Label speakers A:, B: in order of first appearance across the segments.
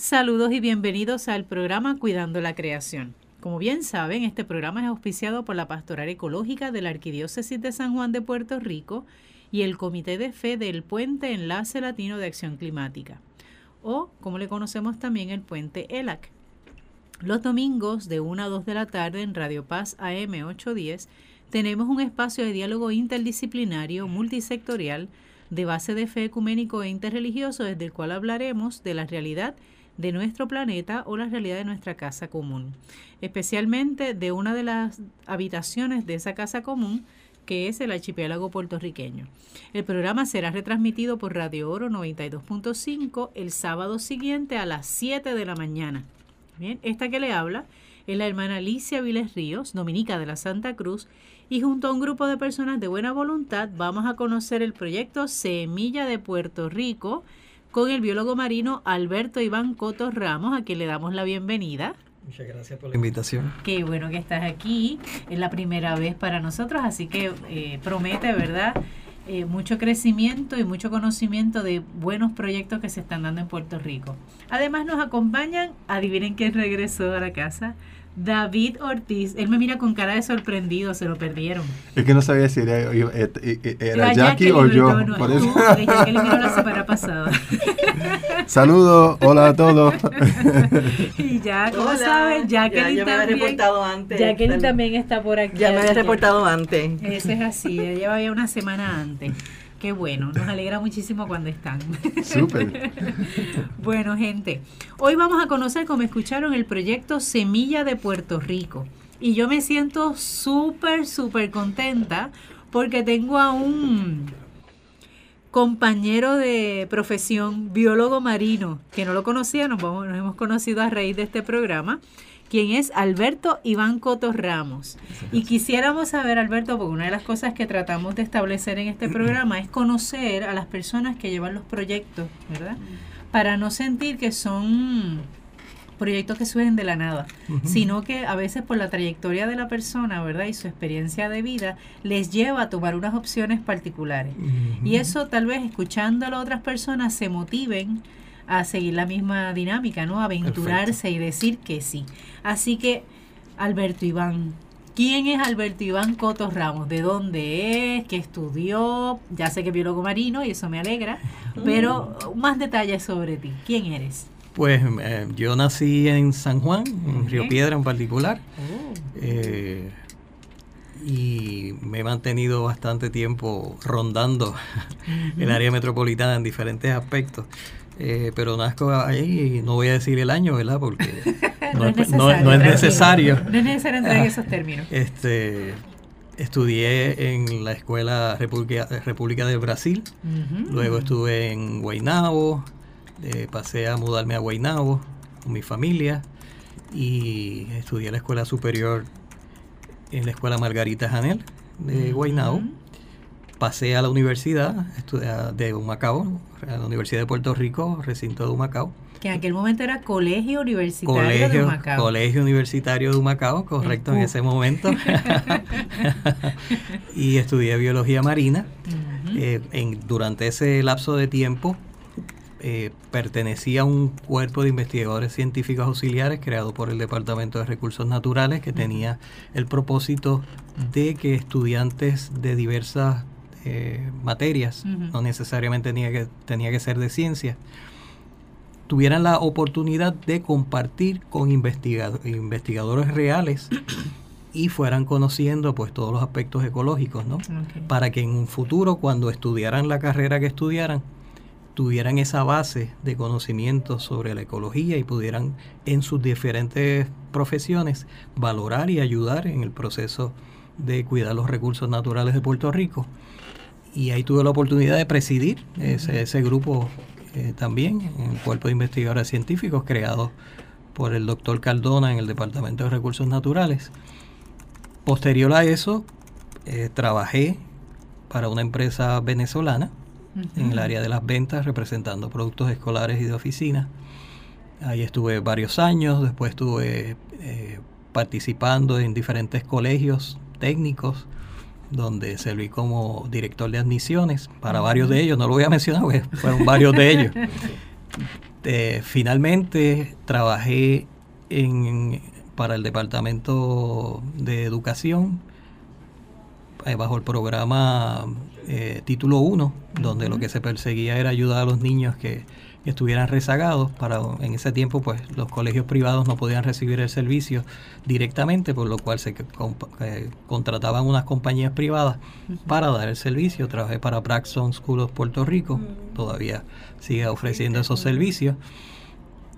A: Saludos y bienvenidos al programa Cuidando la Creación. Como bien saben, este programa es auspiciado por la Pastoral Ecológica de la Arquidiócesis de San Juan de Puerto Rico y el Comité de Fe del Puente Enlace Latino de Acción Climática, o como le conocemos también el Puente ELAC. Los domingos de 1 a 2 de la tarde en Radio Paz AM 810 tenemos un espacio de diálogo interdisciplinario multisectorial de base de fe ecuménico e interreligioso desde el cual hablaremos de la realidad de nuestro planeta o la realidad de nuestra casa común, especialmente de una de las habitaciones de esa casa común que es el archipiélago puertorriqueño. El programa será retransmitido por Radio Oro 92.5 el sábado siguiente a las 7 de la mañana. Bien, esta que le habla es la hermana Alicia Viles Ríos, dominica de la Santa Cruz, y junto a un grupo de personas de buena voluntad vamos a conocer el proyecto Semilla de Puerto Rico, con el biólogo marino Alberto Iván Cotos Ramos, a quien le damos la bienvenida.
B: Muchas gracias por la invitación.
A: Qué bueno que estás aquí. Es la primera vez para nosotros, así que eh, promete, ¿verdad? Eh, mucho crecimiento y mucho conocimiento de buenos proyectos que se están dando en Puerto Rico. Además nos acompañan, adivinen quién regresó a la casa, David Ortiz, él me mira con cara de sorprendido, se lo perdieron.
C: Es que no sabía si era, era, Jackie, o yo. por eso.
A: Jackie la semana pasada.
C: Saludos, hola a todos.
A: y ya, ¿cómo sabes? Jacqueline ya,
D: me había reportado antes.
A: Jacqueline también está por aquí.
D: Ya me había reportado antes.
A: Eso es así, ella lleva ya una semana antes. Qué bueno, nos alegra muchísimo cuando están.
C: Súper.
A: bueno, gente, hoy vamos a conocer, como escucharon, el proyecto Semilla de Puerto Rico. Y yo me siento súper, súper contenta porque tengo a un compañero de profesión, biólogo marino, que no lo conocía, nos, nos hemos conocido a raíz de este programa quien es Alberto Iván Cotos Ramos. Y quisiéramos saber, Alberto, porque una de las cosas que tratamos de establecer en este programa es conocer a las personas que llevan los proyectos, ¿verdad? Para no sentir que son proyectos que suben de la nada, sino que a veces por la trayectoria de la persona, ¿verdad? Y su experiencia de vida les lleva a tomar unas opciones particulares. Y eso tal vez escuchándolo a otras personas se motiven a seguir la misma dinámica, ¿no? Aventurarse y decir que sí. Así que, Alberto Iván, ¿quién es Alberto Iván Cotos Ramos? ¿De dónde es? ¿Qué estudió? Ya sé que es biólogo marino y eso me alegra, pero más detalles sobre ti. ¿Quién eres?
B: Pues eh, yo nací en San Juan, en Río Piedra en particular. Oh. Eh, y me he mantenido bastante tiempo rondando el área metropolitana en diferentes aspectos. Eh, pero nazco ahí y no voy a decir el año, ¿verdad? Porque no, es necesario. No, es necesario,
A: no es necesario entrar en esos términos.
B: Este, estudié en la Escuela República, República del Brasil, luego estuve en Guaynabo, eh, pasé a mudarme a Guaynabo con mi familia y estudié en la Escuela Superior en la Escuela Margarita Janel de Guaynabo pasé a la universidad de Humacao, a la Universidad de Puerto Rico, recinto de Humacao.
A: Que en aquel momento era Colegio Universitario de Humacao.
B: Colegio Universitario de Humacao, correcto, en ese momento. y estudié biología marina. Eh, en, durante ese lapso de tiempo eh, pertenecía a un cuerpo de investigadores científicos auxiliares creado por el Departamento de Recursos Naturales que tenía el propósito de que estudiantes de diversas eh, materias, no necesariamente tenía que, tenía que ser de ciencia, tuvieran la oportunidad de compartir con investigadores reales y fueran conociendo pues todos los aspectos ecológicos, ¿no? Para que en un futuro, cuando estudiaran la carrera que estudiaran, tuvieran esa base de conocimiento sobre la ecología y pudieran en sus diferentes profesiones valorar y ayudar en el proceso de cuidar los recursos naturales de Puerto Rico y ahí tuve la oportunidad de presidir ese, ese grupo eh, también, el cuerpo de investigadores científicos creado por el doctor Cardona en el Departamento de Recursos Naturales. Posterior a eso, eh, trabajé para una empresa venezolana en el área de las ventas, representando productos escolares y de oficina. Ahí estuve varios años, después estuve eh, participando en diferentes colegios técnicos donde serví como director de admisiones para varios de ellos, no lo voy a mencionar porque fueron varios de ellos. Eh, finalmente trabajé en, para el Departamento de Educación eh, bajo el programa eh, Título 1, donde lo que se perseguía era ayudar a los niños que, estuvieran rezagados. Para, en ese tiempo, pues los colegios privados no podían recibir el servicio directamente, por lo cual se contrataban unas compañías privadas para dar el servicio. Trabajé para Braxton School of Puerto Rico, todavía sigue ofreciendo esos servicios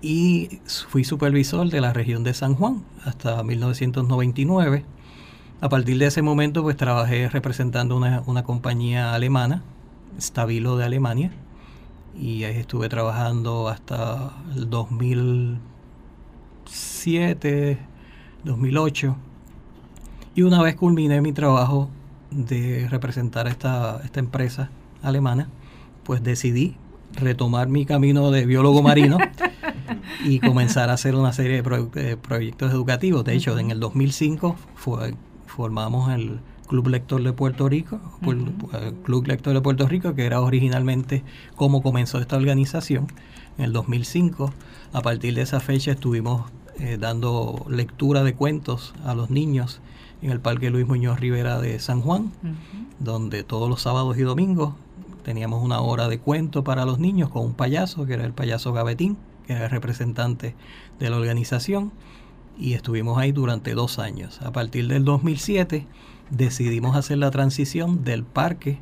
B: y fui supervisor de la región de San Juan hasta 1999. A partir de ese momento pues trabajé representando una, una compañía alemana, Stabilo de Alemania, y ahí estuve trabajando hasta el 2007, 2008. Y una vez culminé mi trabajo de representar esta, esta empresa alemana, pues decidí retomar mi camino de biólogo marino y comenzar a hacer una serie de, proyectos educativos. De hecho, en el 2005 fue, formamos el Club Lector de Puerto Rico, el Club Lector de Puerto Rico, que era originalmente cómo comenzó esta organización. En el 2005, a partir de esa fecha, estuvimos eh, dando lectura de cuentos a los niños en el Parque Luis Muñoz Rivera de San Juan, donde todos los sábados y domingos teníamos una hora de cuento para los niños con un payaso, que era el payaso Gavetín, que era el representante de la organización, y estuvimos ahí durante dos años. A partir del 2007 decidimos hacer la transición del parque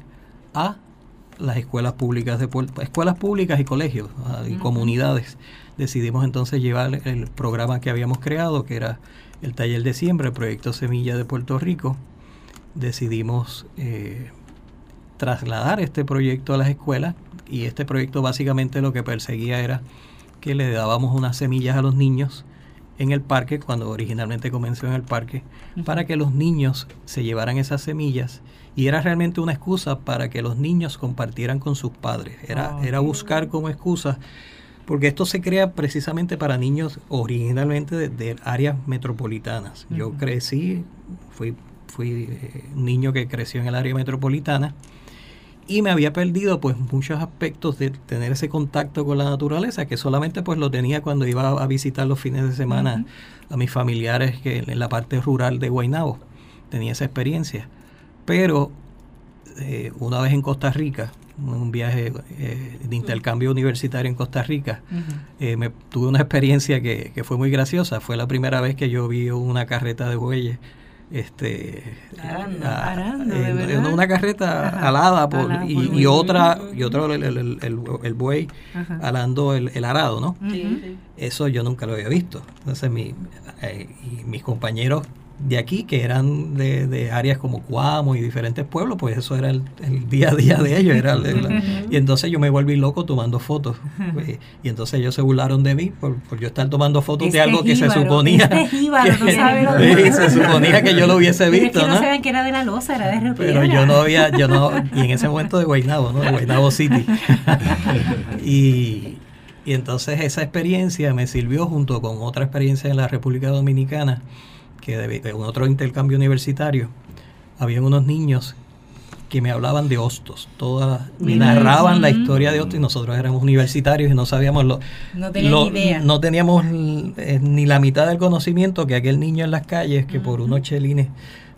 B: a las escuelas públicas de escuelas públicas y colegios ah, y comunidades. Decidimos entonces llevar el programa que habíamos creado, que era el taller de siembra, el proyecto Semilla de Puerto Rico. Decidimos eh, trasladar este proyecto a las escuelas y este proyecto básicamente lo que perseguía era que le dábamos unas semillas a los niños en el parque, cuando originalmente comenzó en el parque, para que los niños se llevaran esas semillas y era realmente una excusa para que los niños compartieran con sus padres. Era, ah, era buscar como excusa, porque esto se crea precisamente para niños originalmente de, áreas metropolitanas. Yo crecí, fui, fui eh, un niño que creció en el área metropolitana y me había perdido pues muchos aspectos de tener ese contacto con la naturaleza que solamente pues lo tenía cuando iba a visitar los fines de semana a mis familiares que en la parte rural de Guaynabo. Tenía esa experiencia. Pero eh, una vez en Costa Rica un viaje eh, de intercambio universitario en Costa Rica eh, me tuve una experiencia que, que, fue muy graciosa. Fue la primera vez que yo vi una carreta de bueyes este una carreta alada por, y, otra y otro el, el, buey alando el, arado no eso yo nunca lo había visto. Entonces mi, eh, y mis compañeros de aquí, que eran de, de, áreas como Cuamo y diferentes pueblos, pues eso era el, día a día de ellos. Era y entonces yo me volví loco tomando fotos. Pues, y entonces ellos se burlaron de mí por, yo estar tomando fotos de algo que se suponía. que, se suponía que yo lo hubiese visto.
A: no, sabían que era de la losa, era de
B: Pero yo no había, yo no, y en ese momento de Guaynabo, ¿no? De Guaynabo City. y, y entonces esa experiencia me sirvió junto con otra experiencia en la República Dominicana que de, otro intercambio universitario, habían unos niños que me hablaban de hostos, todas me narraban la historia de hostos y nosotros éramos universitarios y no sabíamos lo,
A: no, idea.
B: no teníamos eh, ni la mitad del conocimiento que aquel niño en las calles que por unos chelines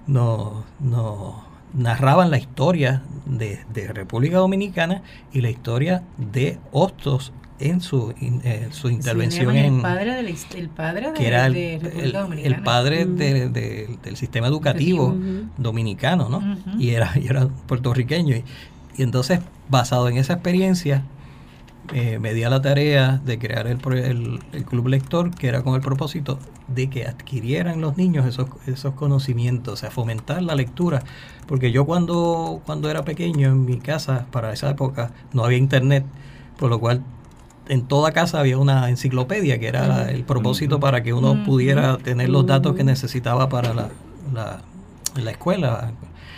B: nos no, narraban la historia de, de República Dominicana y la historia de hostos en su, eh, su intervención en...
A: El padre, del, el padre
B: que era el, padre del sistema educativo dominicano, ¿no? y, era, y era puertorriqueño. Y, entonces, basado en esa experiencia, eh, me di a la tarea de crear el, el, club lector, que era con el propósito de que adquirieran los niños esos, esos conocimientos, o sea, fomentar la lectura. Porque yo cuando, cuando era pequeño en mi casa, para esa época, no había internet, por lo cual en toda casa había una enciclopedia, que era el propósito para que uno pudiera tener los datos que necesitaba para la, la, escuela.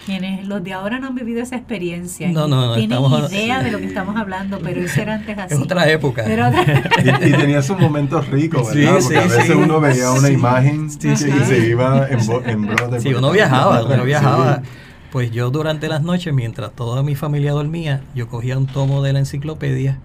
A: Quienes, los de ahora no han vivido esa experiencia.
B: No, no, no.
A: Tienen idea de lo que estamos hablando, pero eso era antes así.
B: Es otra época.
C: y, tenía sus momentos ricos, ¿verdad? Porque a veces uno veía una imagen y se iba en, en
B: Sí, uno viajaba, uno viajaba Pues yo durante las noches, mientras toda mi familia dormía, yo cogía un tomo de la enciclopedia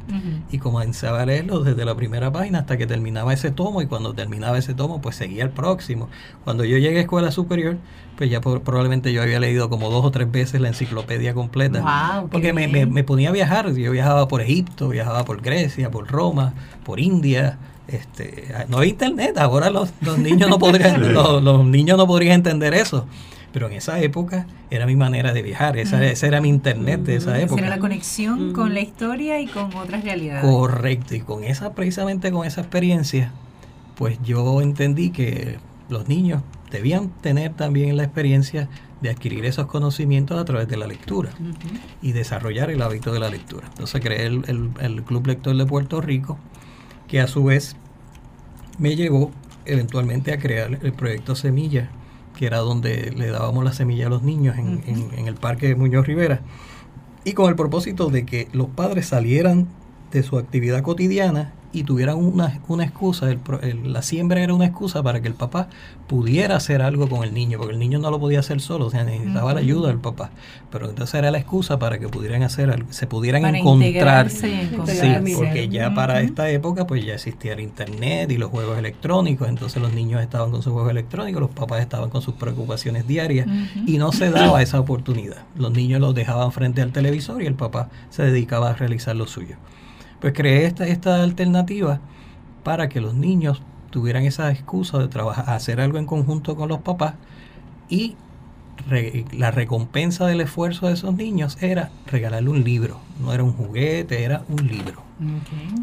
B: y comenzaba a leerlo desde la primera página hasta que terminaba ese tomo y cuando terminaba ese tomo pues seguía el próximo. Cuando yo llegué a escuela superior, pues ya probablemente yo había leído como dos o tres veces la enciclopedia completa. porque me, me, ponía a viajar, yo viajaba por Egipto, viajaba por Grecia, por Roma, por India. Este, no hay internet, ahora los, los niños no podrían, los niños no podrían entender eso pero en esa época era mi manera de viajar, esa, ese era mi internet de esa época.
A: Era la conexión con la historia y con otras realidades.
B: Correcto, y con esa, precisamente con esa experiencia, pues yo entendí que los niños debían tener también la experiencia de adquirir esos conocimientos a través de la lectura y desarrollar el hábito de la lectura. Entonces creé el, el Club Lector de Puerto Rico, que a su vez me llevó eventualmente a crear el proyecto Semilla, que era donde le dábamos la semilla a los niños en, en, el parque de Muñoz Rivera, y con el propósito de que los padres salieran de su actividad cotidiana y tuvieran una, una excusa, el, la siembra era una excusa para que el papá pudiera hacer algo con el niño, porque el niño no lo podía hacer solo, o sea, necesitaba la ayuda del papá. Pero entonces era la excusa para que pudieran hacer algo, se pudieran encontrar. Sí, porque ya para esta época pues ya existía el internet y los juegos electrónicos, entonces los niños estaban con sus juegos electrónicos, los papás estaban con sus preocupaciones diarias y no se daba esa oportunidad. Los niños los dejaban frente al televisor y el papá se dedicaba a realizar lo suyo. Pues creé esta, esta alternativa para que los niños tuvieran esa excusa de trabajar, hacer algo en conjunto con los papás y la recompensa del esfuerzo de esos niños era regalarle un libro, no era un juguete, era un libro.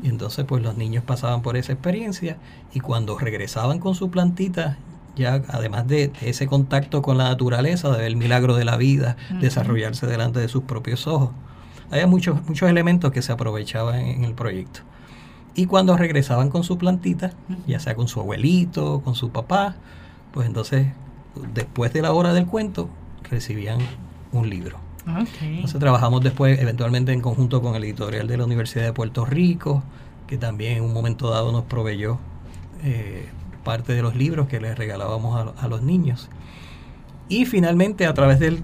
B: Y entonces pues los niños pasaban por esa experiencia y cuando regresaban con su plantita, ya además de ese contacto con la naturaleza, de ver el milagro de la vida, desarrollarse delante de sus propios ojos, había muchos, muchos elementos que se aprovechaban en, el proyecto. Y cuando regresaban con su plantita, ya sea con su abuelito, con su papá, pues entonces, después de la hora del cuento, recibían un libro. Entonces trabajamos después eventualmente en conjunto con el editorial de la Universidad de Puerto Rico, que también en un momento dado nos proveyó eh, parte de los libros que les regalábamos a los niños. Y finalmente, a través del,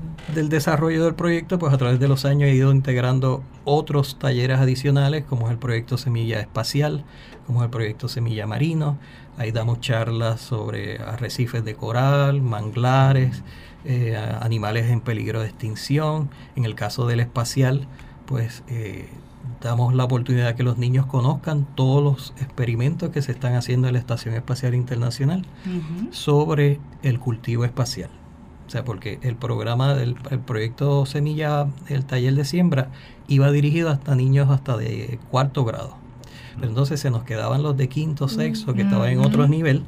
B: desarrollo del proyecto, pues a través de los años he ido integrando otros talleres adicionales, como es el proyecto Semilla Espacial, como es el proyecto Semilla Marino. Ahí damos charlas sobre arrecifes de coral, manglares, eh, animales en peligro de extinción. En el caso del espacial, pues eh, damos la oportunidad que los niños conozcan todos los experimentos que se están haciendo en la Estación Espacial Internacional sobre el cultivo espacial. O sea, porque el programa del el proyecto Semilla, el taller de siembra, iba dirigido hasta niños hasta de cuarto grado. Pero entonces se nos quedaban los de quinto, sexto, que estaban en otro nivel.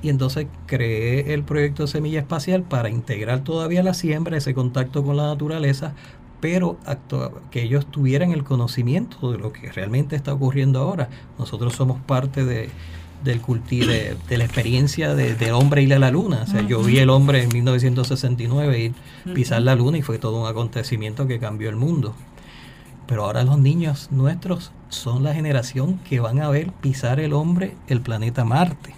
B: Y entonces creé el proyecto Semilla Espacial para integrar todavía la siembra, ese contacto con la naturaleza, pero que ellos tuvieran el conocimiento de lo que realmente está ocurriendo ahora. Nosotros somos parte de, del cultivo, de, la experiencia de, del hombre ir a la luna. O sea, yo vi el hombre en 1969 ir pisar la luna y fue todo un acontecimiento que cambió el mundo. Pero ahora los niños nuestros son la generación que van a ver pisar el hombre el planeta Marte.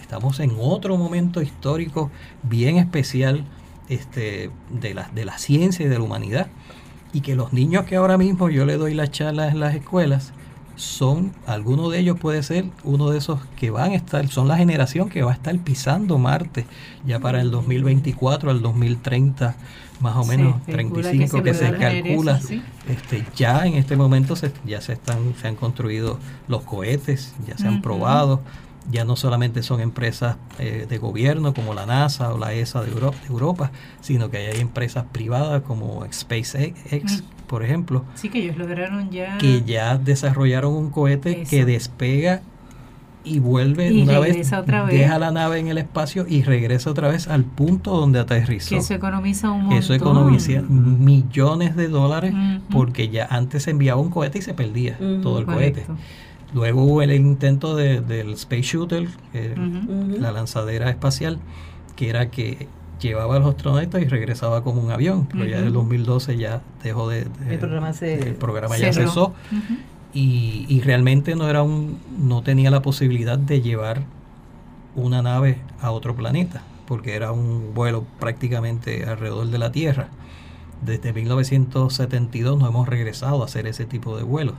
B: estamos en otro momento histórico bien especial este, de, la, de la ciencia y de la humanidad. Y que los niños que ahora mismo yo le doy las charlas en las escuelas, son, alguno de ellos puede ser uno de esos que van a estar, son la generación que va a estar pisando Marte ya para el 2024 al 2030, más o menos 35 que se, calcula. este, ya en este momento se, ya se están, se han construido los cohetes, ya se han probado ya no solamente son empresas eh, de gobierno como la NASA o la ESA de Europa, sino que hay empresas privadas como SpaceX, mm. por ejemplo.
A: Sí, que ellos lograron ya.
B: Que ya desarrollaron un cohete que despega y vuelve una vez, deja la nave en el espacio y regresa otra vez al punto donde aterrizó.
A: Que eso economiza un montón.
B: Eso economiza millones de dólares porque ya antes se enviaba un cohete y se perdía todo el cohete. Luego hubo el intento del Space Shuttle, la lanzadera espacial, que era que llevaba a los astronautas y regresaba como un avión. Pero ya en el 2012 ya dejó de...
D: el programa, se,
B: el programa ya cesó. y, y, realmente no, era un, no tenía la posibilidad de llevar una nave a otro planeta. porque era un vuelo prácticamente alrededor de la Tierra. Desde 1972 no hemos regresado a hacer ese tipo de vuelos.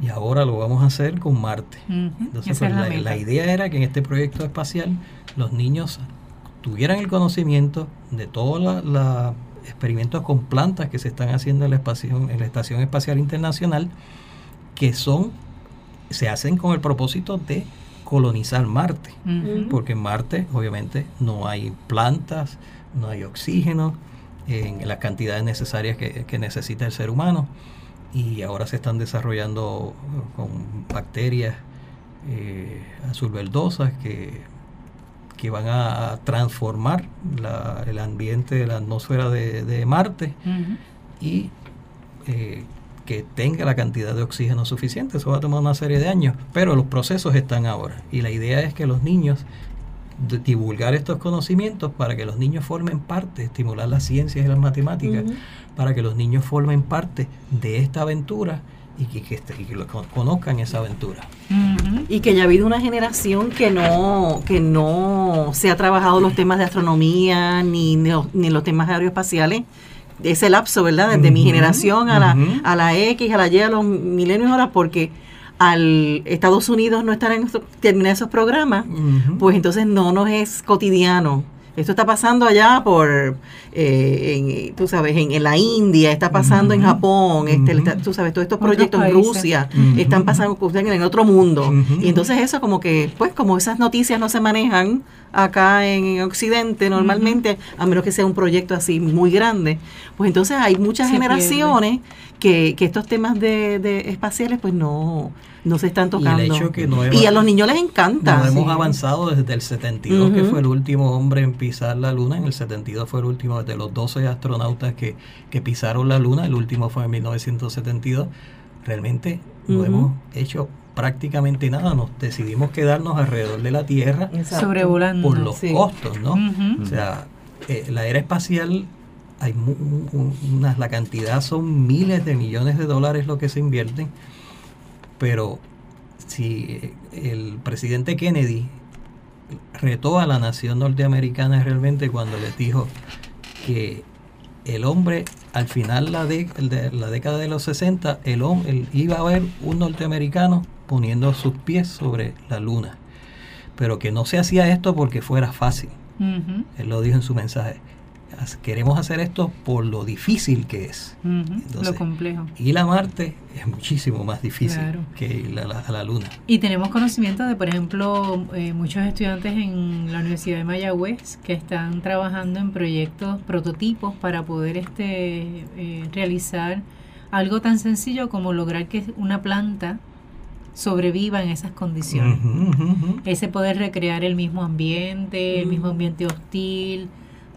B: Y ahora lo vamos a hacer con Marte. Entonces, pues, la, idea era que en este proyecto espacial los niños tuvieran el conocimiento de todos los experimentos con plantas que se están haciendo en la, en la Estación Espacial Internacional, que son se hacen con el propósito de colonizar Marte, porque en Marte obviamente no hay plantas, no hay oxígeno en las cantidades necesarias que, necesita el ser humano y ahora se están desarrollando con bacterias eh, azul verdosas que, que van a transformar el ambiente de la atmósfera de, Marte y eh, que tenga la cantidad de oxígeno suficiente. Eso va a tomar una serie de años, pero los procesos están ahora. Y la idea es que los niños divulgar estos conocimientos para que los niños formen parte, estimular las ciencias y las matemáticas, para que los niños formen parte de esta aventura y que, que, este, conozcan esa aventura.
D: Y que ya ha habido una generación que no, que no se ha trabajado los temas de astronomía ni, ni los temas aeroespaciales ese lapso, ¿verdad? Desde mi generación a, la, a la X, a la Y, a los milenios ahora, porque al Estados Unidos no estar en terminar esos programas, pues entonces no nos es cotidiano. Esto está pasando allá por, eh, tú sabes, en, la India, está pasando en Japón, este, tú sabes, todos estos proyectos en Rusia están pasando en otro mundo. Y entonces eso como que, pues como esas noticias no se manejan acá en Occidente normalmente, a menos que sea un proyecto así muy grande, pues entonces hay muchas generaciones que, que, estos temas de, de espaciales pues no no se están tocando. Y, a los niños les encanta.
B: No hemos avanzado desde el 72, que fue el último hombre en pisar la luna. En el 72 fue el último de los 12 astronautas que, que pisaron la luna. El último fue en 1972. Realmente no hemos hecho prácticamente nada. Nos decidimos quedarnos alrededor de la Tierra
A: sobrevolando
B: por los costos, ¿no? O sea, eh, la era espacial hay una, la cantidad son miles de millones de dólares lo que se invierten pero si el presidente Kennedy retó a la nación norteamericana realmente cuando les dijo que el hombre al final la de, la década de los 60 el, el, iba a ver un norteamericano poniendo sus pies sobre la luna pero que no se hacía esto porque fuera fácil él lo dijo en su mensaje queremos hacer esto por lo difícil que es.
A: lo complejo.
B: Y la Marte es muchísimo más difícil que la, a la Luna.
A: Y tenemos conocimiento de, por ejemplo, eh, muchos estudiantes en la Universidad de Mayagüez que están trabajando en proyectos, prototipos para poder este eh, realizar algo tan sencillo como lograr que una planta sobreviva en esas condiciones. Ese poder recrear el mismo ambiente, el mismo ambiente hostil,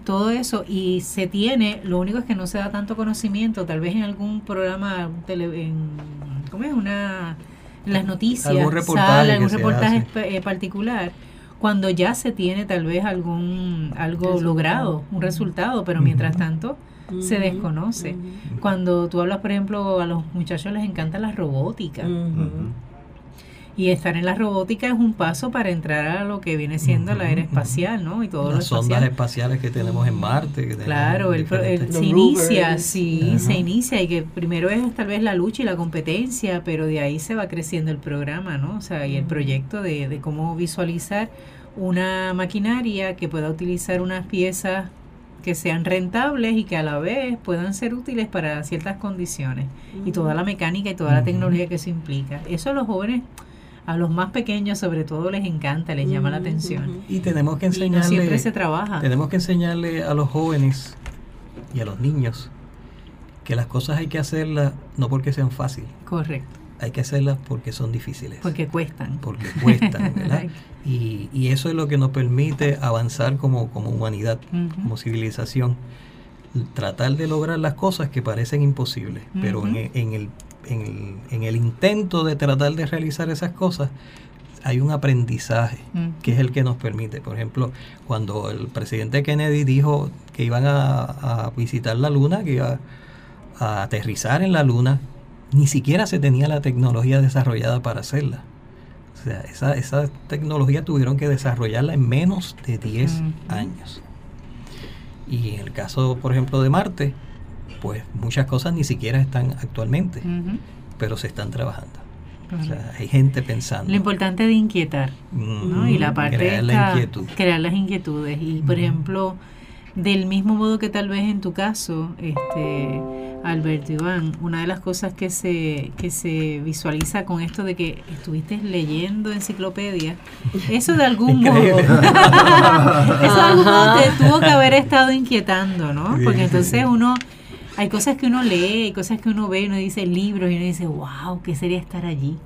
A: todo eso. Y se tiene, lo único es que no se da tanto conocimiento, tal vez en algún programa, en, ¿cómo es? Una, en las noticias,
B: algún reportaje,
A: algún reportaje eh, particular, cuando ya se tiene tal vez algún algo logrado, un resultado, pero mientras tanto se desconoce. Cuando tú hablas, por ejemplo, a los muchachos les encanta la robótica. Y estar en la robótica es un paso para entrar a lo que viene siendo la era espacial, ¿no? Y todo
B: Las sondas espaciales que tenemos en Marte.
A: claro, el, se inicia, sí, se inicia y que primero es tal vez la lucha y la competencia, pero de ahí se va creciendo el programa, ¿no? O sea, y el proyecto de, de cómo visualizar una maquinaria que pueda utilizar unas piezas que sean rentables y que a la vez puedan ser útiles para ciertas condiciones y toda la mecánica y toda la tecnología que eso implica. Eso a los jóvenes a los más pequeños sobre todo les encanta, les llama la atención.
B: Y tenemos que enseñarle,
A: siempre se trabaja.
B: Tenemos que enseñarle a los jóvenes y a los niños que las cosas hay que hacerlas no porque sean fáciles.
A: Correcto.
B: Hay que hacerlas porque son difíciles.
A: Porque cuestan.
B: Porque cuestan, ¿verdad? y, y, eso es lo que nos permite avanzar como, como humanidad, como civilización. Tratar de lograr las cosas que parecen imposibles, pero en, en el en el, en el intento de tratar de realizar esas cosas, hay un aprendizaje mm. que es el que nos permite. Por ejemplo, cuando el presidente Kennedy dijo que iban a, visitar la Luna, que iba a aterrizar en la Luna, ni siquiera se tenía la tecnología desarrollada para hacerla. O sea, esa, esa tecnología tuvieron que desarrollarla en menos de 10 años. Y en el caso, por ejemplo, de Marte, pues muchas cosas ni siquiera están actualmente, pero se están trabajando. O sea, hay gente pensando.
A: Lo importante de inquietar, ¿no? Y la parte
B: crear la inquietud.
A: crear las inquietudes. Y, por ejemplo, del mismo modo que tal vez en tu caso, este Alberto Iván, una de las cosas que se, que se visualiza con esto de que estuviste leyendo enciclopedia, eso de algún modo, eso de algún modo te tuvo que haber estado inquietando, ¿no? Porque entonces uno hay cosas que uno lee, hay cosas que uno ve y uno dice libros y uno dice, wow, ¿qué sería estar allí?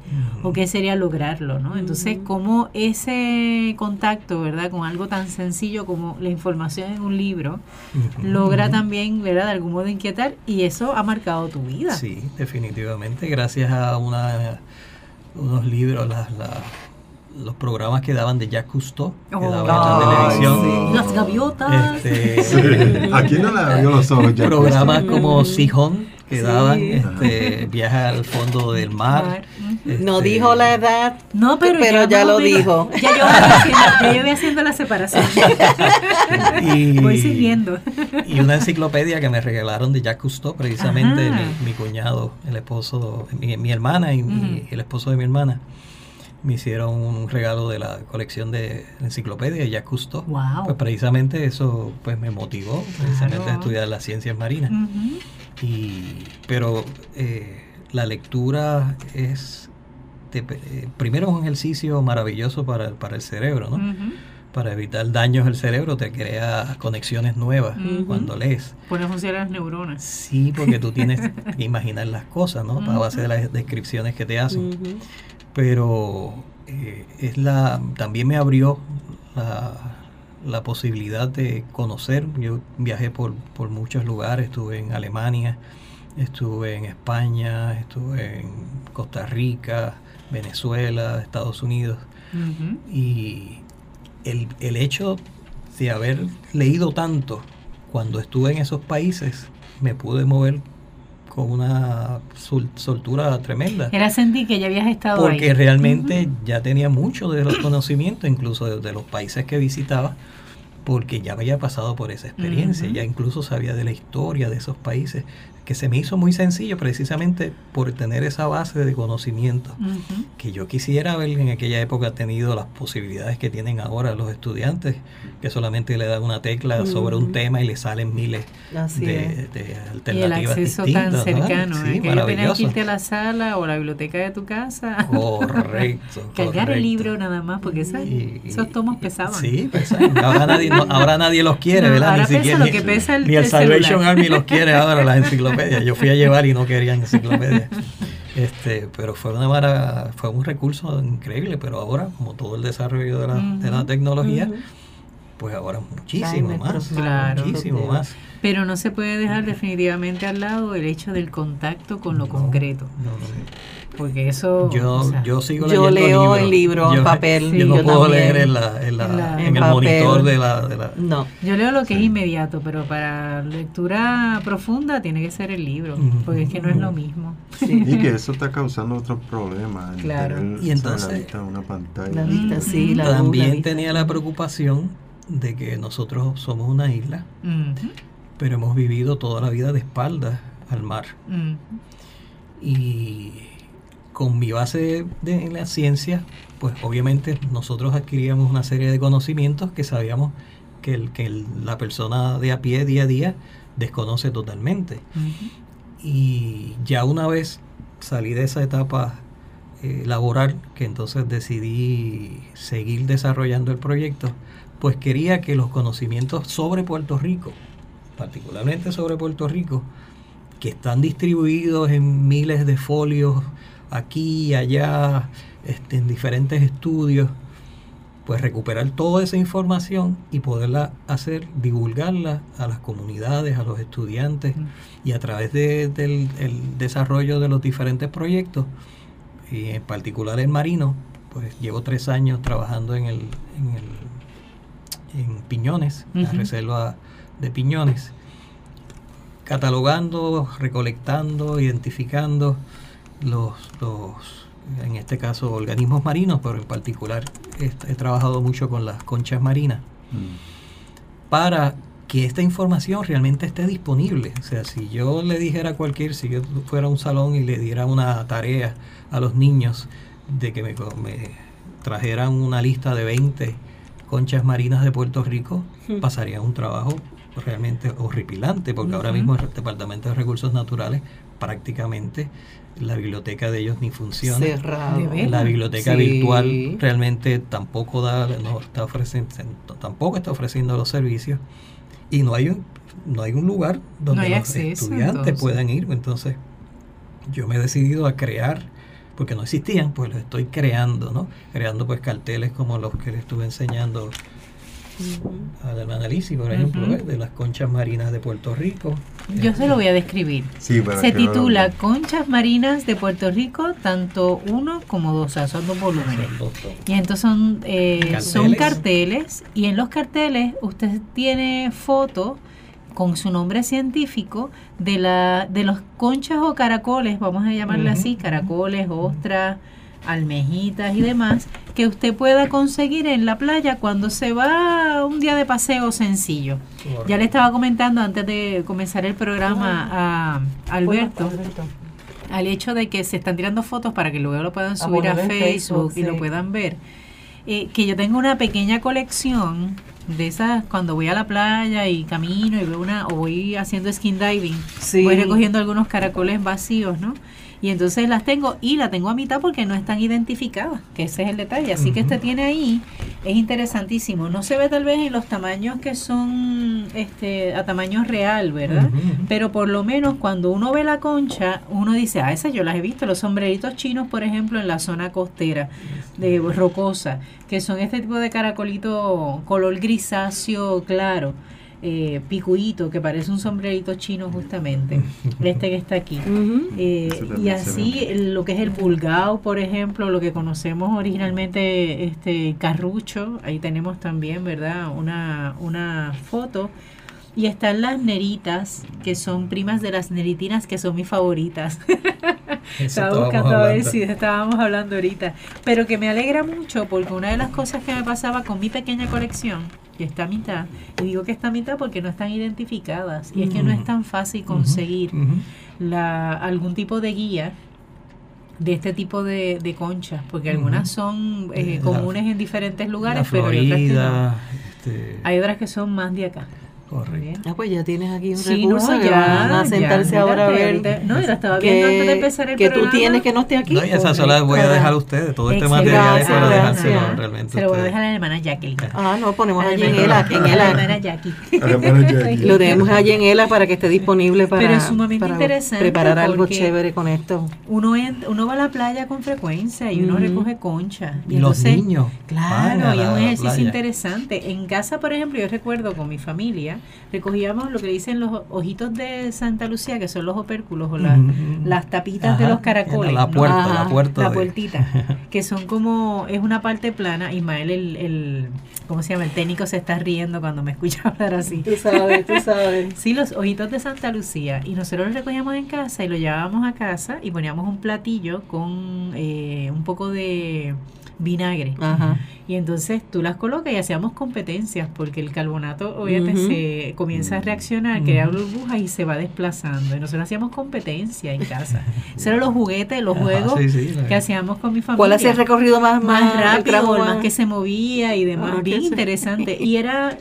A: O qué sería lograrlo, ¿no? Entonces, cómo ese contacto, ¿verdad? Con algo tan sencillo como la información en un libro, logra también, ¿verdad? De algún modo inquietar y eso ha marcado tu vida.
B: Sí, definitivamente, gracias a una, unos libros, las los programas que daban de Jacques Cousteau, que oh, daban en la televisión.
A: Las gaviotas.
C: Este, Aquí no la vio los ojos.
B: Programas como Sijón, que daban este, Viaja al fondo del mar.
D: Este, no dijo la edad,
A: no, pero,
D: ya, lo dijo.
A: Ya yo, voy haciendo, ya yo voy haciendo la separación. y, voy siguiendo.
B: Y una enciclopedia que me regalaron de Jacques Cousteau, precisamente mi, cuñado, el esposo, mi, mi hermana y el esposo de mi hermana me hicieron un regalo de la colección de enciclopedia ya Cousteau. Pues precisamente eso pues me motivó precisamente a estudiar las ciencias marinas. y, pero eh, la lectura es eh, primero un ejercicio maravilloso para, para el cerebro, ¿no? Para evitar daños al cerebro te crea conexiones nuevas cuando lees.
A: Pone a funcionar las neuronas.
B: Sí, porque tú tienes que imaginar las cosas, ¿no? A base de las descripciones que te hacen pero eh, es la también me abrió la, posibilidad de conocer. Yo viajé por, por muchos lugares, estuve en Alemania, estuve en España, estuve en Costa Rica, Venezuela, Estados Unidos. Y el, el hecho de haber leído tanto cuando estuve en esos países, me pude mover con una soltura tremenda.
A: Era sentir que ya habías estado
B: Porque realmente ya tenía mucho de los conocimientos, incluso de, los países que visitaba, porque ya había pasado por esa experiencia, ya incluso sabía de la historia de esos países que se me hizo muy sencillo precisamente por tener esa base de conocimiento que yo quisiera haber en aquella época tenido las posibilidades que tienen ahora los estudiantes, que solamente le dan una tecla sobre un tema y le salen miles de, alternativas. Y el acceso tan
A: cercano, ¿eh? que que irte a la sala o a la biblioteca de tu casa.
B: Correcto.
A: Cargar el libro nada más, porque esos tomos pesaban.
B: Sí, pesaban. Ahora nadie, ahora nadie los quiere, ¿verdad?
A: Ahora ni pesa lo que pesa el,
B: ni el, Salvation Army los quiere ahora, las enciclopedias. Yo fui a llevar y no querían enciclopedia. Este, pero fue una fue un recurso increíble, pero ahora, como todo el desarrollo de la, de la tecnología, pues ahora muchísimo más, muchísimo más.
A: Pero no se puede dejar definitivamente al lado el hecho del contacto con lo concreto. Porque eso.
B: Yo, yo sigo
D: yo leo el libro en papel.
B: yo no puedo leer en, la, en, la, en, el monitor de la, de la,
A: No. Yo leo lo que es inmediato, pero para lectura profunda tiene que ser el libro. Porque es que no es lo mismo.
C: Y que eso está causando otros problemas.
A: Claro.
B: y entonces.
C: La vista una pantalla.
D: La vista, sí.
B: La También tenía la preocupación de que nosotros somos una isla, pero hemos vivido toda la vida de espaldas al mar. Y con mi base de, en la ciencia, pues obviamente nosotros adquiríamos una serie de conocimientos que sabíamos que, el, que la persona de a pie día a día desconoce totalmente. Y ya una vez salí de esa etapa eh, laboral, que entonces decidí seguir desarrollando el proyecto, pues quería que los conocimientos sobre Puerto Rico, particularmente sobre Puerto Rico, que están distribuidos en miles de folios aquí y allá, este, en diferentes estudios, pues recuperar toda esa información y poderla hacer, divulgarla a las comunidades, a los estudiantes y a través del desarrollo de los diferentes proyectos, y en particular el marino, pues llevo tres años trabajando en el, en el en Piñones, la reserva de Piñones, catalogando, recolectando, identificando los, en este caso organismos marinos, pero en particular he, he trabajado mucho con las conchas marinas,
C: Mm.
B: para que esta información realmente esté disponible. O sea, si yo le dijera a cualquier, si yo fuera a un salón y le diera una tarea a los niños de que me trajeran una lista de 20 conchas marinas de Puerto Rico,
D: Hmm.
B: pasaría un trabajo realmente horripilante, porque ahora mismo el Departamento de Recursos Naturales prácticamente la biblioteca de ellos ni funciona.
D: Cerrado.
B: La biblioteca
D: Sí.
B: virtual realmente tampoco da, no está ofreciendo, tampoco está ofreciendo los servicios y no hay un, no hay un lugar donde
A: No hay
B: los
A: acceso,
B: estudiantes
A: entonces.
B: puedan ir. Entonces, yo me he decidido a crear, porque no existían, pues los estoy creando, ¿no? Creando pues carteles como los que les estuve enseñando a la hermana Lisi, por ejemplo, de las conchas marinas de Puerto Rico.
A: Yo se lo voy a describir.
C: Sí,
A: Se
C: no
A: titula Conchas Marinas de Puerto Rico, tanto uno como dos, o sea, son dos volúmenes.
B: Son dos.
A: Y entonces son, eh,
B: Carteles.
A: son carteles y en los carteles usted tiene fotos con su nombre científico de la de los conchas o caracoles, vamos a llamarle así, caracoles, ostras, almejitas y demás, que usted pueda conseguir en la playa cuando se va un día de paseo sencillo. Ya le estaba comentando antes de comenzar el programa a Alberto al hecho de que se están tirando fotos para que luego lo puedan subir a Facebook,
D: Facebook,
A: y lo puedan ver. Eh, que yo tengo una pequeña colección de esas cuando voy a la playa y camino y veo una o voy haciendo skin diving,
D: Sí.
A: voy recogiendo algunos caracoles vacíos, ¿no? Y entonces las tengo y la tengo a mitad porque no están identificadas, que ese es el detalle. Así que este tiene ahí, es interesantísimo. No se ve tal vez en los tamaños que son este a tamaño real, ¿verdad? Pero por lo menos cuando uno ve la concha, uno dice, ah, esas yo las he visto, los sombreritos chinos, por ejemplo, en la zona costera de rocosa, que son este tipo de caracolito color grisáceo claro, eh, picuito, que parece un sombrerito chino justamente, este que está aquí. Eh, y así lo que es el pulgao, por ejemplo, lo que conocemos originalmente, este carrucho, ahí tenemos también, ¿verdad? Una, una foto. Y están las neritas, que son primas de las neritinas, que son mis favoritas. Estaba buscando a ver si estábamos hablando ahorita. Pero que me alegra mucho porque una de las cosas que me pasaba con mi pequeña colección, que está a mitad, y digo que está a mitad porque no están identificadas, y es que no es tan fácil conseguir la, algún tipo de guía de este tipo de, de conchas, porque algunas son eh,
B: la-
A: comunes en diferentes lugares, pero hay otras, que no.
B: Este,
A: hay otras que son más de acá.
B: Correcto.
A: Bien.
D: Ah, pues ya tienes aquí un
A: Sí,
D: recurso
A: no,
D: que
A: ya,
D: van a
A: ya,
D: sentarse ahora a ver
A: no, la estaba
D: que,
A: viendo antes de empezar el
D: que tú
A: programa.
D: tienes que no esté aquí.
B: No, y esas solas voy a dejar a ustedes. Todo este
A: Excelente.
B: material es para dejárselo
D: gracias.
B: realmente.
A: Se lo voy a dejar a la hermana Jacqueline.
D: Ah, no, ponemos
A: A a la hermana
D: ELA.
A: Jackie.
C: A la hermana Jackie.
D: Lo tenemos allí en ELA para que esté disponible para,
A: Pero es sumamente
D: para
A: interesante
D: preparar algo chévere con esto.
A: Uno, en- uno va a la playa con frecuencia y uno recoge concha.
B: Y los
A: entonces,
B: niños
A: Claro,
B: a
A: y es un ejercicio interesante. En casa, por ejemplo, yo recuerdo con mi familia, recogíamos lo que dicen los ojitos de Santa Lucía, que son los opérculos o las, las tapitas de los caracoles.
B: La
A: ¿no?
B: puerta,
D: Ajá,
B: la puerta.
A: la
B: de-
A: puertita, que son como, es una parte plana. Ismael, el, el, ¿cómo se llama? El técnico se está riendo cuando me escucha hablar así.
D: Tú sabes, tú sabes.
A: Sí, los ojitos de Santa Lucía. Y nosotros los recogíamos en casa y lo llevábamos a casa y poníamos un platillo con eh, un poco de vinagre.
D: Ajá.
A: Y entonces tú las colocas y hacíamos competencias porque el carbonato obviamente se comienza a reaccionar, crea burbujas y se va desplazando. Y nosotros hacíamos competencia en casa. Esos eran los juguetes, los
B: Ajá,
A: juegos
B: sí, sí, la-
A: que hacíamos con mi familia
D: ¿Cuál hacía el recorrido más,
A: más
D: el
A: rápido, el más
D: más-
A: que se movía y demás,
D: Ah,
A: bien interesante. Y era,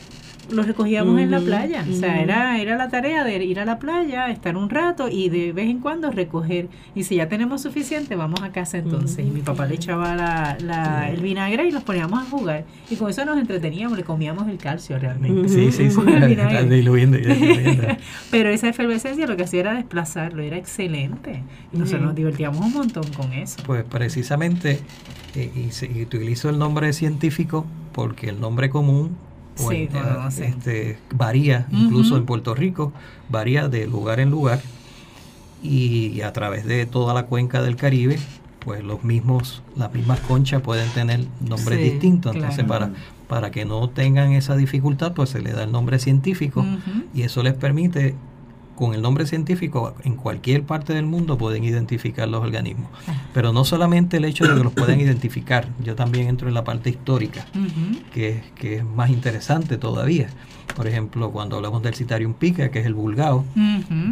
A: lo recogíamos en la playa, o sea, era, era la tarea de ir a la playa, estar un rato y de vez en cuando recoger. Y si ya tenemos suficiente, vamos a casa entonces. Y mi papá le echaba la, la- el vinagre y los poníamos a jugar. Y con eso nos entreteníamos, le comíamos el calcio realmente.
B: Sí, sí, sí. Diluyendo.
A: Pero esa efervescencia lo que hacía era desplazarlo, era excelente. Y nosotros nos divertíamos un montón con eso.
B: Pues precisamente, eh, y, se- y utilizo el nombre científico porque el nombre común o
A: Sí,
B: el-
A: conocen.
B: este, varía, incluso en Puerto Rico, varía de lugar en lugar y, a través de toda la cuenca del Caribe, pues los mismos, las mismas conchas pueden tener nombres
D: Sí,
B: distintos. Entonces,
A: claro.
B: para, para que no tengan esa dificultad, pues se le da el nombre científico y eso les permite con el nombre científico en cualquier parte del mundo pueden identificar los organismos. Pero no solamente el hecho de que los puedan identificar, yo también entro en la parte histórica, que, que, es más interesante todavía. Por ejemplo, cuando hablamos del Citarium pica, que es el vulgao,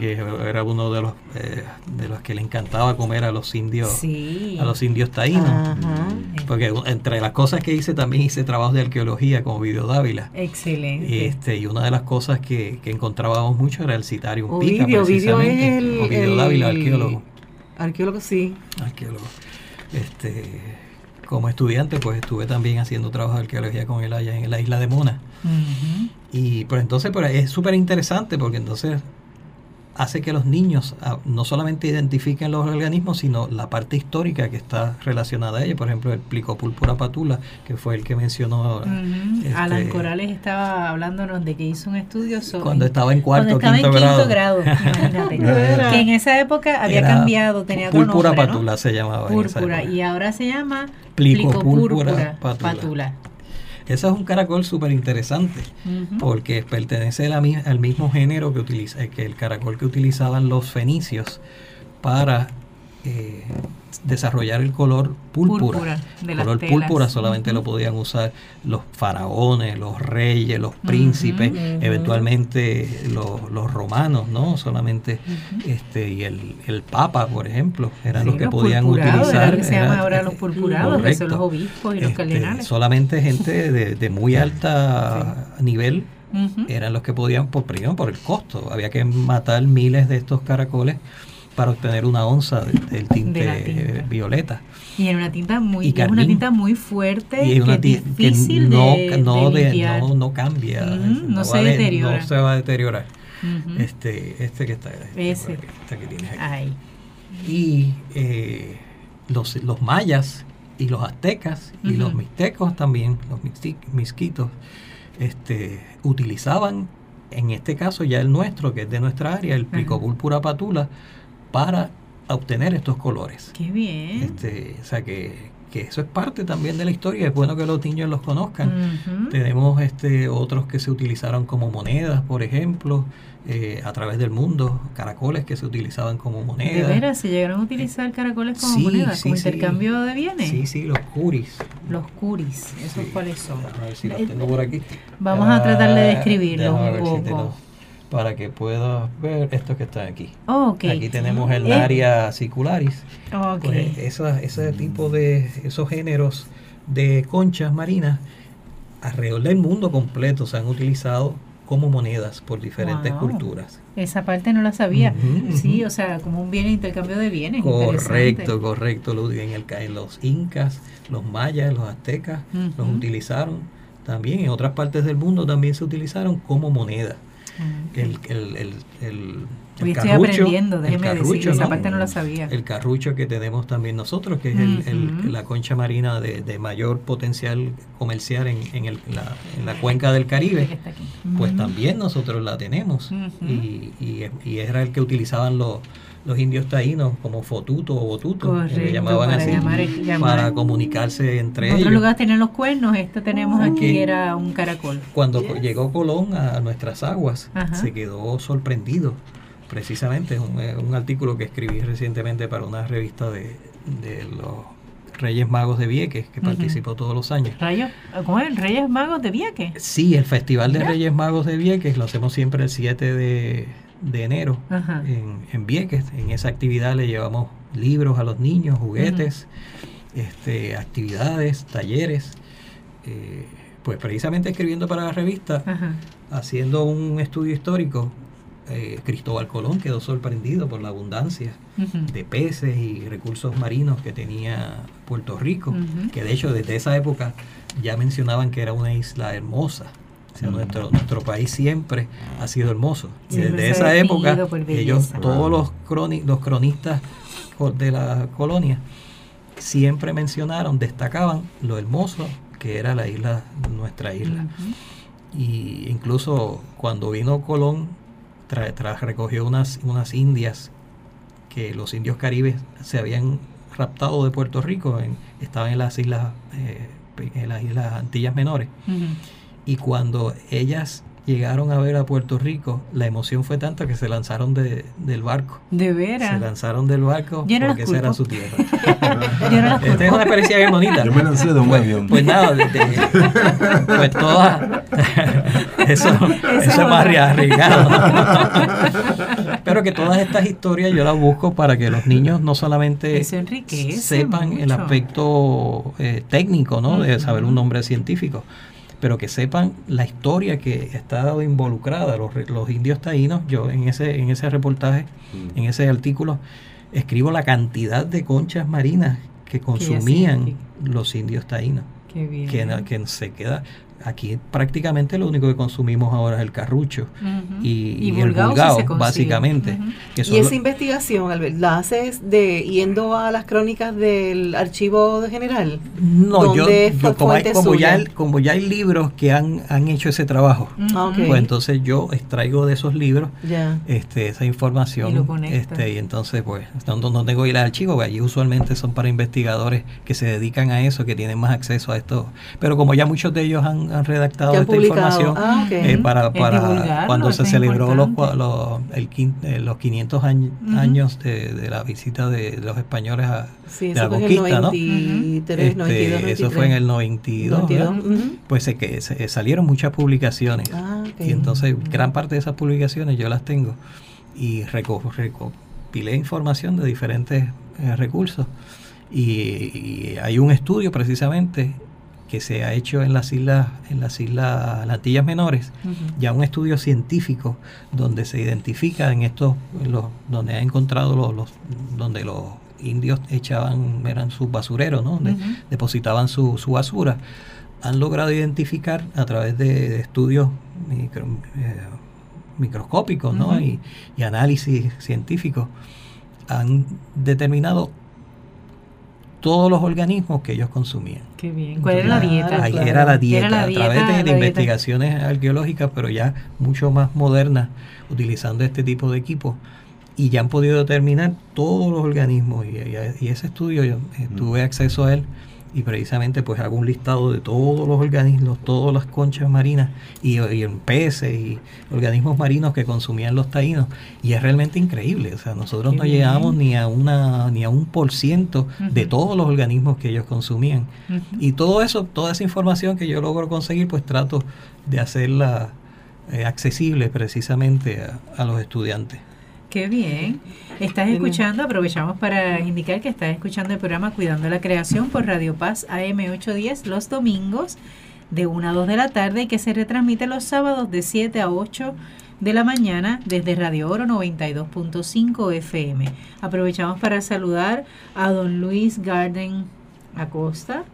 B: que era uno de los eh, de los que le encantaba comer a los indios a los indios taínos. Porque entre las cosas que hice también hice trabajos de arqueología como Video Dávila.
A: Excelente.
B: Este, y una de las cosas que, que encontrábamos mucho era el Citarium
D: pica, precisamente. el,
B: Video Dávila, arqueólogo.
D: Arqueólogo, sí.
B: Arqueólogo. Este, como estudiante, pues estuve también haciendo trabajo de arqueología con él allá en la isla de Mona. Y pues entonces pues, es súper interesante porque entonces hace que los niños ah, no solamente identifiquen los organismos, sino la parte histórica que está relacionada a ella. Por ejemplo, el plicopúrpura patula, que fue el que mencionó ahora.
A: Este, Alan Corales estaba hablándonos de que hizo un estudio sobre...
B: Cuando estaba en cuarto,
A: estaba quinto, en quinto grado. que en esa época había cambiado, tenía
B: Púrpura patula se llamaba.
A: Púrpura, y ahora se llama plicopúrpura patula.
B: Ese es un caracol súper interesante porque pertenece al mismo género que utiliza, que el caracol que utilizaban los fenicios para eh, desarrollar el color púrpura. el color púrpura solamente lo podían usar los faraones, los reyes, los príncipes, eventualmente los, romanos, ¿no? Solamente este y el, el papa, por ejemplo, eran los que podían utilizar.
A: se llama ahora los purpurados, que son los obispos y los este, cardenales.
B: Solamente gente de, de muy alta nivel eran los que podían, por primero por el costo, había que matar miles de estos caracoles para obtener una onza del tinte violeta.
A: Y en una tinta muy, es una tinta muy fuerte y
B: una
A: que es difícil
B: no,
A: de,
B: no, de, no, cambia,
A: no, se deteriora.
B: no se va a deteriorar. Este, este que está, este,
A: Ese.
B: Este que tienes aquí. Y eh, los, los mayas y los aztecas y los mixtecos también, los misquitos, este, utilizaban, en este caso ya el nuestro, que es de nuestra área, el plicopúrpura patula, para obtener estos colores.
A: Qué bien.
B: Este, o sea que, que, eso es parte también de la historia, es bueno que los niños los conozcan. Tenemos este otros que se utilizaron como monedas, por ejemplo, eh, a través del mundo, caracoles que se utilizaban como monedas.
A: ¿De veras se llegaron a utilizar caracoles como monedas, como intercambio de bienes?
B: Sí, sí, los curis.
A: Los curis, ¿esos cuáles son?
B: A ver si los tengo por aquí.
A: Vamos a tratar de describirlos un poco
B: para que puedas ver esto que está aquí.
A: okay.
B: Aquí tenemos el área circularis.
A: Okay.
B: Pues ese tipo de esos géneros de conchas marinas alrededor del mundo completo se han utilizado como monedas por diferentes culturas.
A: Esa parte no la sabía. sí, o sea, como un bien intercambio de bienes.
B: Correcto, correcto. En, el, en los incas, los mayas, los aztecas los utilizaron también. En otras partes del mundo también se utilizaron como moneda. El, el, el, el,
A: el estoy aprendiendo, déjeme decir, esa parte no la sabía.
B: El carrucho que tenemos también nosotros, que es el, la concha marina de, de mayor potencial comercial en, en, la, en la cuenca del Caribe, pues también nosotros la tenemos. y, y, y, era el que utilizaban los los indios taínos como fotuto o botuto, que llamaban así, para comunicarse entre ellos. En
A: otro lugar tenían los cuernos, este tenemos aquí, era un caracol.
B: Cuando llegó Colón a nuestras aguas, se quedó sorprendido. Precisamente, es un, artículo que escribí recientemente para una revista de, los Reyes Magos de Vieques, que participó todos los años.
A: ¿Cómo es? ¿Reyes Magos de Vieques?
B: Sí, el Festival de Reyes Magos de Vieques lo hacemos siempre el 7 de, de enero en, en, Vieques. En esa actividad le llevamos libros a los niños, juguetes, este, actividades, talleres. Eh, pues precisamente escribiendo para la revista, haciendo un estudio histórico, eh, Cristóbal Colón quedó sorprendido por la abundancia de peces y recursos marinos que tenía Puerto Rico, que de hecho desde esa época ya mencionaban que era una isla hermosa nuestro, nuestro país siempre ha sido hermoso. desde esa época, ellos, todos los, los cronistas de la colonia, siempre mencionaron, destacaban lo hermoso que era la isla, nuestra isla. Y incluso cuando vino Colón, tras recogió unas, unas indias que los indios caribes se habían raptado de Puerto Rico, en, estaban en las islas, eh, en las islas Antillas Menores y cuando ellas llegaron a ver a Puerto Rico, la emoción fue tanta que se lanzaron de, del barco.
A: De veras.
B: Se lanzaron del barco
A: no
B: porque esa era su tierra.
A: Yo no las
B: Esta es
A: culpo.
B: una experiencia bien bonita.
C: Yo me lancé de un
B: Pues,
C: avión.
B: pues nada, de- de- pues todas. eso, eso es más arriesgado. Pero que todas estas historias yo las busco para que los niños no solamente sepan el aspecto eh, técnico, ¿no? De saber un nombre científico, pero que sepan la historia que está involucrada. Los, re- los indios taínos, yo en ese, en ese reportaje,
C: Mm.
B: en ese artículo, escribo la cantidad de conchas marinas que consumían los indios taínos
A: Qué bien.
B: que, que se queda aquí prácticamente lo único que consumimos ahora es el carrucho y, y el
A: consigue.
B: básicamente que
D: Y esa
B: lo-
D: investigación, Albert, ¿la haces de yendo a las crónicas del archivo general?
B: no yo,
D: ¿Dónde
B: yo
D: fue
B: como, hay, como ya como ya hay libros que han, han hecho ese trabajo.
D: Ah,
B: pues entonces yo extraigo de esos libros
D: Ya.
B: este, esa información
A: Y
B: este, y entonces pues no, no- no tengo que ir al archivo porque allí usualmente son para investigadores que se dedican a eso que tienen más acceso a esto pero como ya muchos de ellos han, han redactado esta
D: publicado.
B: información
D: Ah,
B: eh, para, para cuando se celebró los, los, el eh, los 500 años, de, de la visita de, los españoles a
D: Sí,
B: de la conquista, ¿no?
D: 93,
B: Este,
D: 92,
B: eso fue en el 92,
D: 92,
B: ¿verdad?
D: ujú.
B: pues se, que se- salieron muchas publicaciones
D: Ah,
B: y entonces gran parte de esas publicaciones yo las tengo y reco- recopilé información de diferentes eh, recursos y, y hay un estudio precisamente que se ha hecho en las islas en las islas las Antillas menores ya un estudio científico donde se identifica en estos los donde ha encontrado los, los- donde los indios echaban eran sus basureros no donde depositaban su, su basura. Han logrado identificar a través de, de estudios micro- eh, microscópicos ¿no? Y análisis científicos han determinado todos los organismos que ellos consumían
A: Qué bien. ¿Cuál era la dieta?
B: Ahí
D: claro.
B: era la dieta,
A: Era la
B: a través de,
A: la
B: de
A: dieta.
B: investigaciones arqueológicas, pero ya mucho más modernas, utilizando este tipo de equipos. Y ya han podido determinar todos los organismos. Y, y- y ese estudio, yo eh, tuve acceso a él. Y precisamente pues hago un listado de todos los organismos, todas las conchas marinas y, y en peces y organismos marinos que consumían los taínos. Y es realmente increíble. O sea, nosotros
A: Qué
B: no
A: bien.
B: llegamos ni a una ni a un por ciento de todos los organismos que ellos consumían. Y todo eso, toda esa información que yo logro conseguir, pues trato de hacerla eh, accesible precisamente a, a los estudiantes.
A: Qué bien. Estás escuchando, aprovechamos para indicar que estás escuchando el programa Cuidando la Creación por Radio Paz AM 810 los domingos de 1 a 2 de la tarde y que se retransmite los sábados de 7 a 8 de la mañana desde Radio Oro 92.5 FM. Aprovechamos para saludar a don Luis Garden Acosta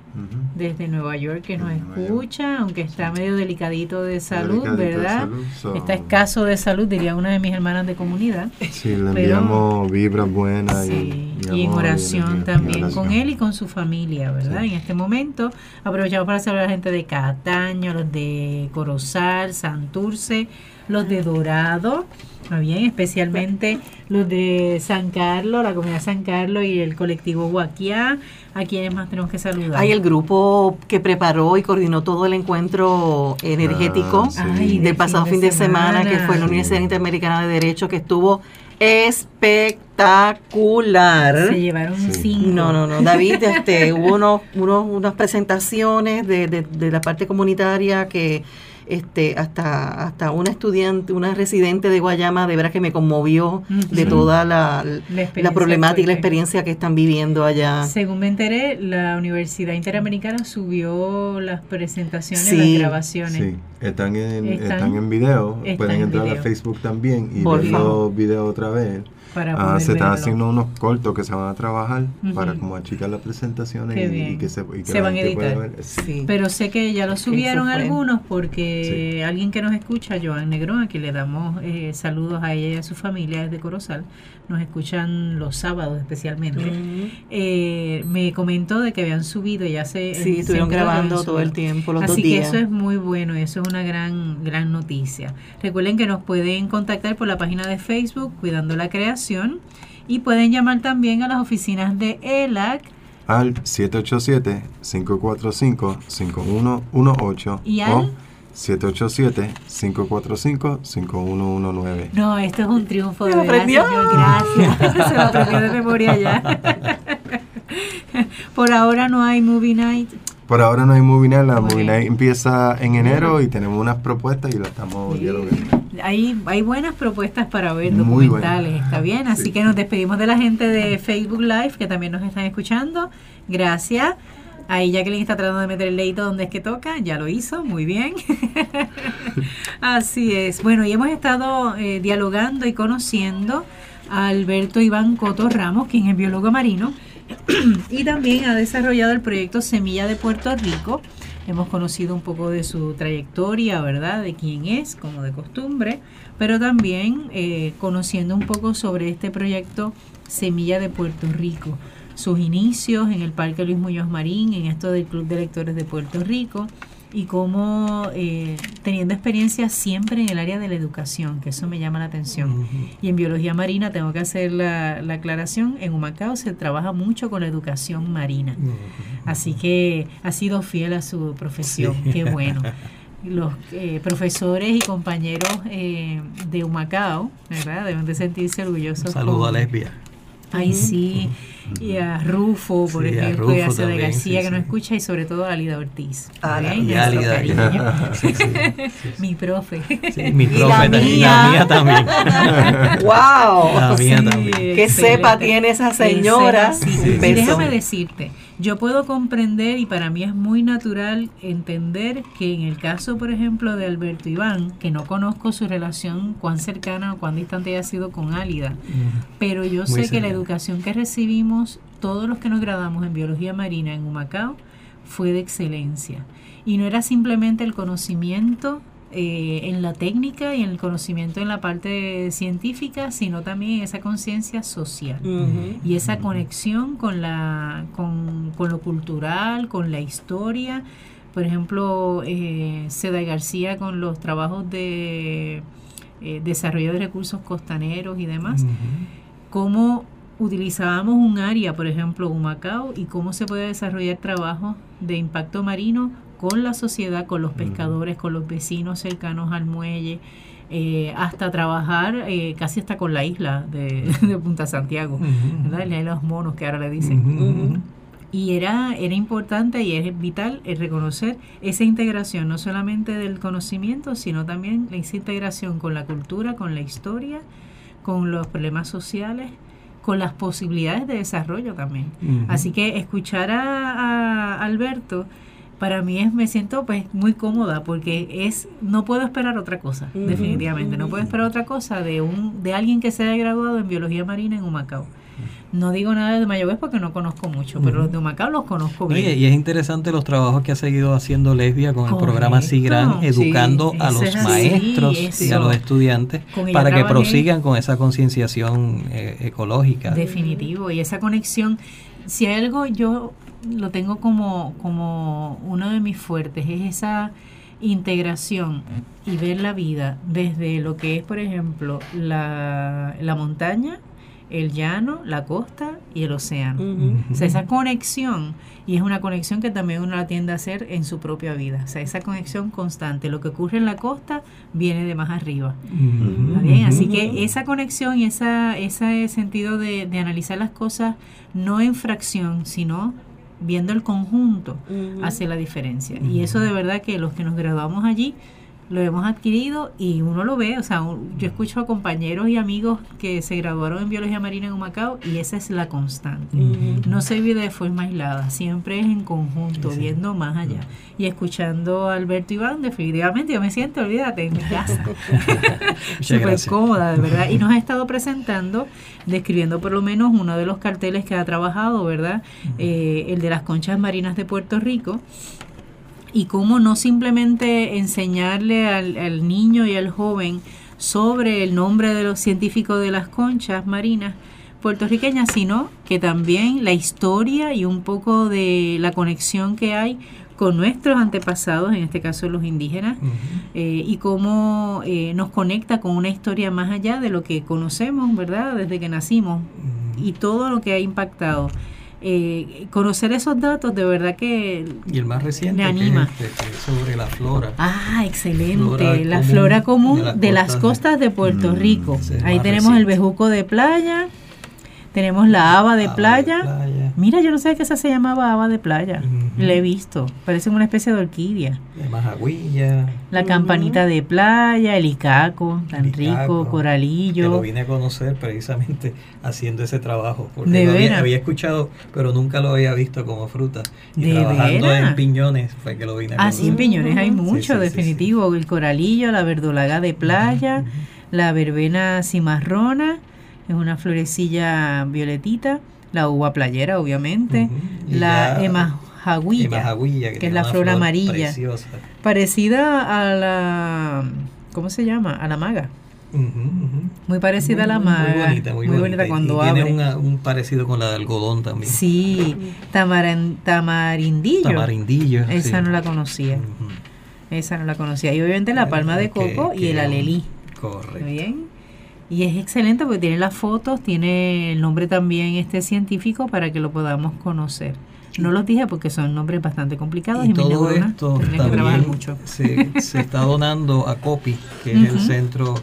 A: Desde Nueva York que nos
C: York.
A: escucha, aunque está medio delicadito de salud,
C: Delicadito de
A: ¿verdad?
C: salud, so-
A: Está escaso de salud, diría una de mis hermanas de comunidad.
C: Sí, le enviamos vibras buenas
A: Sí,
C: y,
A: y en oración
C: y-
A: también
C: oración.
A: con él y con su familia, ¿verdad?
C: Sí.
A: En este momento aprovechamos para saludar a la gente de Cataño, los de Corozal, Santurce, los de Dorado, ¿está bien? especialmente los de San Carlos, la comunidad San Carlos y el colectivo Guaquiá, a quienes más tenemos que saludar.
D: Hay el grupo que preparó y coordinó todo el encuentro energético
C: Ah, sí.
A: Ay,
D: del pasado fin de semana, que fue en la
C: Sí.
D: Universidad Interamericana de Derecho, que estuvo espectacular.
A: Se llevaron
C: Sí.
A: cinco.
D: No, no, no, David, este, hubo unos, unos, unas presentaciones de, de, de la parte comunitaria que este, hasta, hasta una estudiante, una residente de Guayama, de verdad que me conmovió de toda la,
A: La
D: problemática y la experiencia que están viviendo allá.
A: Según me enteré, la Universidad Interamericana subió las presentaciones,
D: Sí,
A: las grabaciones.
C: Sí, están en,
A: Están-
C: están, en video.
A: están
C: Pueden
A: en
C: entrar a. Facebook también y
D: Por
C: ver los videos otra vez.
A: Para
C: Ah,
A: poder
C: se están haciendo unos cortos que se van a trabajar para como achicar las presentaciones y, que se, y que
A: Se
C: la
A: van a editar.
C: ver.
D: Sí.
A: Pero sé que ya lo subieron algunos porque alguien que nos escucha, Joan Negrón, a quien le damos eh, saludos a ella y a su familia desde Corozal, nos escuchan los sábados especialmente. Eh, me comentó de que habían subido ya se...
D: Sí,
A: se
D: estuvieron grabando todo el tiempo, los
A: Así
D: dos
A: que eso es muy bueno y eso es una gran, gran noticia. Recuerden que nos pueden contactar por la página de Facebook Cuidando la Creación y pueden llamar también a las oficinas de ELAC
C: Al 787-545-5118
A: ¿Y al?
C: o 787-545-5119.
A: No, esto es un triunfo de
D: ¿Lo
A: verdad,
D: aprendió?
A: señor. Gracias. Se lo aprendió de memoria ya. Por ahora no hay movie night.
C: Por ahora no hay Movie Night, la
A: Muy
C: Movie. Night empieza en enero y tenemos unas propuestas y lo estamos
A: Sí.
C: dialogando.
A: Hay, hay buenas propuestas para ver,
C: Muy
A: documentales, está bien. Así
C: Sí.
A: que nos despedimos de la gente de Facebook Live que también nos están escuchando. Gracias. Ahí Jacqueline está tratando de meter el leito donde es que toca, ya lo hizo, muy bien. Así es. Bueno, y hemos estado eh, dialogando y conociendo a Alberto Iván Coto Ramos, quien es biólogo marino, y también ha desarrollado el proyecto Semilla de Puerto Rico. Hemos conocido un poco de su trayectoria, ¿verdad? De quién es, como de costumbre, pero también eh, conociendo un poco sobre este proyecto Semilla de Puerto Rico, sus inicios en el Parque Luis Muñoz Marín, en esto del Club de Lectores de Puerto Rico, y cómo eh, teniendo experiencia siempre en el área de la educación, que eso me llama la atención. Y en biología marina tengo que hacer la, la aclaración, en Humacao se trabaja mucho con la educación marina. Así que ha sido fiel a su profesión,
B: Sí.
A: qué bueno. Los eh, profesores y compañeros eh, de Humacao, ¿verdad? Deben de sentirse orgullosos.
B: Un saludo a Lesbia.
A: Ay, sí. Y a Rufo, por
B: Sí, a
A: ejemplo, y a
B: Rufo también,
A: García,
B: sí,
A: que nos escucha, y sobre todo a Alida Ortiz.
D: Ah,
A: cariño.
B: sí, sí,
A: Mi profe.
B: sí, mi
D: Y
B: profe
D: la
B: también, y
D: mía.
B: la mía también.
D: ¡Wow!
B: La mía
A: Sí,
B: también.
D: Qué
A: excelente.
D: sepa tiene esa señora.
A: Déjame decirte, yo puedo comprender y para mí es muy natural entender que en el caso, por ejemplo, de Alberto Iván, que no conozco su relación, cuán cercana o cuán distante haya sido con Álida, pero yo
B: Muy
A: sé que la educación que recibimos, todos los que nos graduamos en biología marina en Humacao, fue de excelencia. Y no era simplemente el conocimiento eh, en la técnica y en el conocimiento en la parte científica, sino también esa conciencia social.
D: Ujú.
A: y esa conexión con la con, con lo cultural, con la historia. Por ejemplo, eh, Seda García con los trabajos de eh, desarrollo de recursos costaneros y demás, cómo utilizábamos un área, por ejemplo, Humacao, y cómo se puede desarrollar trabajo de impacto marino con la sociedad, con los pescadores, con los vecinos cercanos al muelle, eh, hasta trabajar eh, casi hasta con la isla de, de Punta Santiago. ¿verdad? La isla de los monos que ahora le dicen. Y era, era importante y es vital el reconocer esa integración, no solamente del conocimiento, sino también esa integración con la cultura, con la historia, con los problemas sociales, con las posibilidades de desarrollo también. Así que escuchar a, a Alberto, para mí es, me siento pues muy cómoda porque es, no puedo esperar otra cosa, definitivamente, no puedo esperar otra cosa de un, de alguien que se haya graduado en biología marina en Humacao. No digo nada de Mayagüez porque no conozco mucho, pero los de Humacao los conozco
B: Oye,
A: bien.
B: y es interesante los trabajos que ha seguido haciendo Lesbia con el
A: Correcto.
B: programa SIGRAN, educando
A: Sí,
B: a los
A: así,
B: maestros y a los estudiantes para que prosigan con esa concienciación eh, ecológica.
A: Definitivo, y esa conexión, si hay algo yo lo tengo como, como uno de mis fuertes, es esa integración y ver la vida desde lo que es, por ejemplo, la, la montaña, el llano, la costa y el océano. O sea, esa conexión, y es una conexión que también uno la tiende a hacer en su propia vida. O sea, esa conexión constante. Lo que ocurre en la costa viene de más arriba.
B: Ujú.
A: ¿Está bien? Así que esa conexión y esa, ese sentido de, de analizar las cosas no en fracción, sino viendo el conjunto, hace la diferencia. Y eso de verdad que los que nos graduamos allí lo hemos adquirido y uno lo ve, o sea, yo escucho a compañeros y amigos que se graduaron en biología marina en Humacao y esa es la constante. No se vive de forma aislada, siempre es en conjunto,
B: Sí,
A: viendo más allá. Y escuchando a Alberto Iván, definitivamente yo me siento, olvídate, en mi casa. Súper cómoda, de verdad. Y nos ha estado presentando, describiendo por lo menos uno de los carteles que ha trabajado, ¿verdad? Eh, el de las conchas marinas de Puerto Rico. Y cómo no simplemente enseñarle al, al niño y al joven sobre el nombre de los científicos de las conchas marinas puertorriqueñas, sino que también la historia y un poco de la conexión que hay con nuestros antepasados, en este caso los indígenas, eh, y cómo eh, nos conecta con una historia más allá de lo que conocemos, ¿verdad? Desde que nacimos. Y todo lo que ha impactado eh, conocer esos datos de verdad que
B: y el más reciente
A: me anima.
B: Que es, este, que es sobre la flora.
A: Ah excelente
B: Flora
A: la
B: común
A: flora común
B: de
A: de,
B: las costas
A: de Puerto
C: Mm,
A: Rico. ahí tenemos el bejuco de playa tenemos la haba de playa
B: playa.
A: mira yo no sabía que esa se llamaba haba de playa.
B: Ujú.
A: la he visto. Parece una especie de orquídea.
B: De majagüilla
A: la campanita de playa el icaco tan
B: El
A: rico
B: icaco, que lo
A: coralillo
B: vine a conocer precisamente haciendo ese trabajo porque
A: ¿De
B: lo había, escuchado pero nunca lo había visto como fruta. Y
A: ¿De
B: trabajando
A: veras?
B: en piñones fue que lo vine a
A: Ah,
B: conocer
A: sí, en Piñones hay mucho,
B: sí, sí,
A: definitivo. El coralillo, la verdolaga de playa, la verbena cimarrona, es una florecilla violetita, la uva playera, obviamente, la emajagüilla,
B: Emajagüilla,
A: que es la flor amarilla.
B: preciosa.
A: parecida a la, ¿cómo se llama? A la maga. Muy parecida a la
B: Muy- muy
A: maga.
B: bonita, muy, bonita. Y-
A: cuando
B: y
A: abre.
B: tiene una- un parecido con la de algodón también.
A: Sí, tamaran- tamarindillo.
B: Tamarindillo.
A: Esa
B: sí.
A: no la conocía. Esa no la conocía. Y obviamente la palma de
B: Que-
A: coco y
B: que-
A: el alelí.
B: Correcto.
A: Bien. Y es excelente porque tiene las fotos, tiene el nombre también este científico para que lo podamos conocer. No los dije porque son nombres bastante complicados y,
B: Y todo
A: neuronas
B: esto
A: tienen que trabajar
B: también
A: mucho.
B: se, se está donando a COPI, que es el centro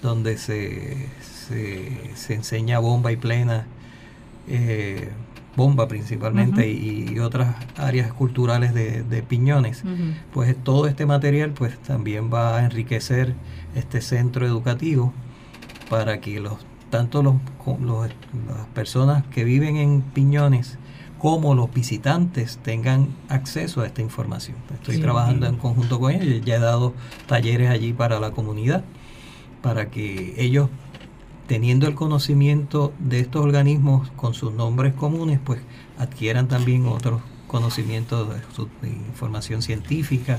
B: donde se, se, se enseña bomba y plena, eh, bomba principalmente, y, y otras áreas culturales de, de Piñones. Pues todo este material pues también va a enriquecer este centro educativo para que los tanto los, las personas que viven en Piñones como los visitantes tengan acceso a esta información. Estoy
A: Sí.
B: trabajando en conjunto con ellos, ya he dado talleres allí para la comunidad, para que ellos, teniendo el conocimiento de estos organismos con sus nombres comunes, pues adquieran también otros conocimientos de información científica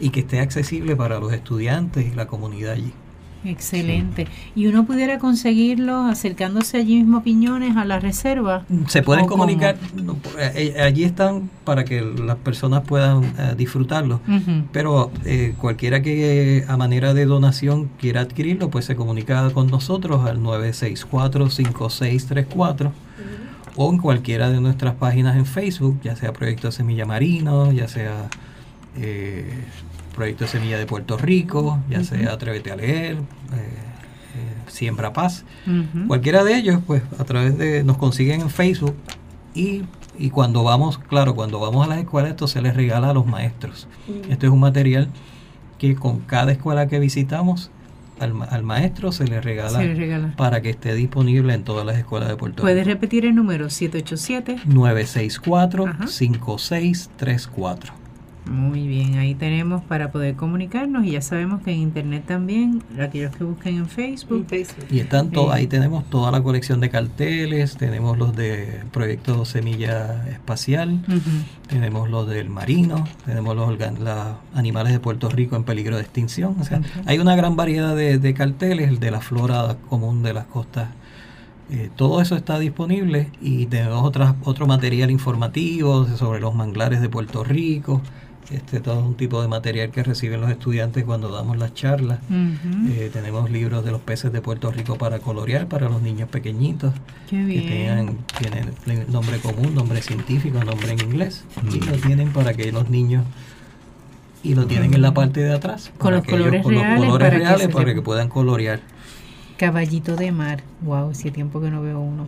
B: y que esté accesible para los estudiantes y la comunidad allí.
A: Excelente. Y uno pudiera conseguirlo acercándose allí mismo a Piñones a la reserva.
B: Se pueden comunicar, no, eh, eh, allí están para que las personas puedan eh, disfrutarlo.
A: Ujú.
B: Pero eh, cualquiera que a manera de donación quiera adquirirlo, pues se comunica con nosotros al 964-5634 o en cualquiera de nuestras páginas en Facebook, ya sea Proyecto Semilla Marino, ya sea eh, Proyecto Semilla de Puerto Rico, ya sea Atrévete a Leer, eh, eh, Siembra Paz. Cualquiera de ellos, pues a través de, nos consiguen en Facebook y, y cuando vamos, claro, cuando vamos a las escuelas esto se les regala a los maestros. Este es un material que con cada escuela que visitamos, al, al maestro se le regala
A: regala.
B: para que esté disponible en todas las escuelas de Puerto
A: Puedes
B: Rico.
A: repetir el número 787.
B: 964-5634.
A: Muy bien, ahí tenemos para poder comunicarnos y ya sabemos que en internet también, aquellos que busquen en Facebook,
B: Y están
A: Sí.
B: ahí tenemos toda la colección de carteles, tenemos los de Proyecto Semilla Espacial, tenemos los del marino, tenemos los animales de Puerto Rico en peligro de extinción. O sea, hay una gran variedad de, de carteles, el de la flora común de las costas. Eh, todo eso está disponible y tenemos otras, otro material informativo sobre los manglares de Puerto Rico. Este, todo un tipo de material que reciben los estudiantes cuando damos las charlas. Eh, tenemos libros de los peces de Puerto Rico para colorear para los niños pequeñitos
A: Qué
B: que
A: bien.
B: tengan, tienen nombre común, nombre científico, nombre en inglés y lo tienen para que los niños y lo tienen en la parte de atrás
A: Con los
B: que ellos-
A: colores
B: con los
A: reales
B: colores
A: para que
B: reales
A: se
B: para que puedan colorear
A: Caballito de mar. Wow, hace tiempo que no veo uno.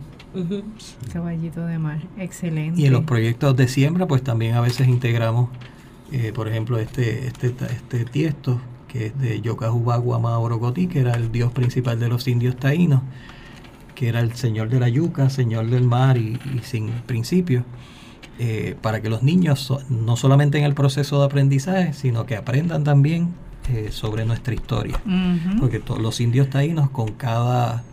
A: Caballito de mar. Excelente.
B: y en los proyectos de siembra pues también a veces integramos eh, por ejemplo este este este tiesto que es de Yocajubagua Maorogoti que era el dios principal de los indios taínos que era el señor de la yuca, señor del mar y, y sin principio, eh, para que los niños so- no solamente en el proceso de aprendizaje, sino que aprendan también eh, sobre nuestra historia.
A: Ujú.
B: Porque to- los indios taínos con cada,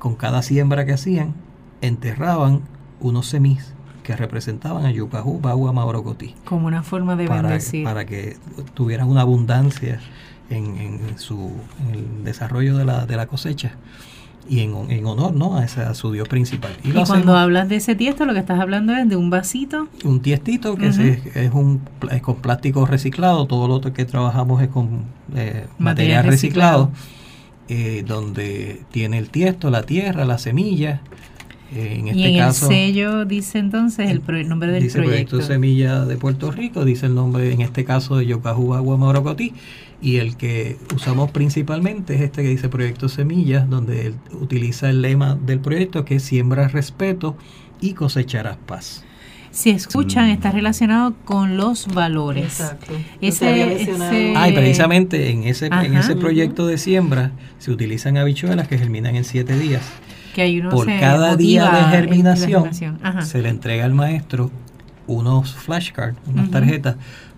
B: con cada siembra que hacían, enterraban unos semis que representaban a Yucajú, Bagua, Maorocotí,
A: Como una forma de
B: para,
A: bendecir.
B: para que tuvieran una abundancia en, en su, en el desarrollo de la, de la cosecha y en, en honor ¿no? a, ese- a su dios principal.
A: y cuando
B: hacemos-
A: hablas de ese tiesto, lo que estás hablando es de un vasito.
B: un tiestito que
A: Ujú.
B: se- es, un, es con plástico reciclado, todo lo otro que trabajamos es con eh,
A: Material reciclado.
B: reciclado, eh, donde tiene el tiesto, la tierra, la semilla, En
A: y
B: este
A: en
B: caso,
A: el sello dice entonces el, pro- el nombre del
B: dice
A: proyecto.
B: Proyecto Semilla de Puerto Rico, dice el nombre en este caso de Yocajuba Guamarocotí y el que usamos principalmente es este que dice Proyecto Semillas, donde él utiliza el lema del proyecto que es siembras respeto y cosecharás paz.
A: Si escuchan, está relacionado con los valores.
D: Exacto.
A: Ese- ese-
B: Ah, y precisamente en ese, en ese proyecto de siembra se utilizan habichuelas que germinan en siete días.
A: Que hay uno
B: Por
A: se
B: cada día de germinación se le entrega al maestro unos flashcards, unas tarjetas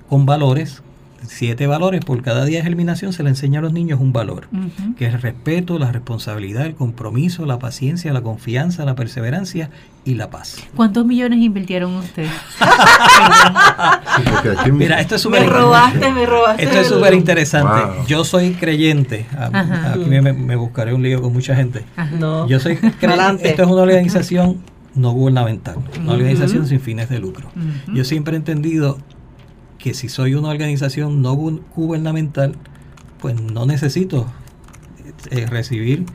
B: con valores, siete valores, por cada día de germinación se le enseña a los niños un valor, que es el respeto, la responsabilidad, el compromiso, la paciencia, la confianza, la perseverancia y la paz.
A: ¿Cuántos millones invirtieron ustedes?
C: Sí,
B: Mira, esto es
D: Me
B: súper
D: robaste, me robaste.
B: Esto es súper interesante.
C: Wow.
B: Yo soy creyente. A-
A: Ajá.
B: Aquí me, me buscaré un lío con mucha gente.
D: No.
B: Yo soy creyente. Esto es una organización no gubernamental, una organización sin fines de lucro. Yo siempre he entendido que si soy una organización no gu- gubernamental, pues no necesito eh, recibir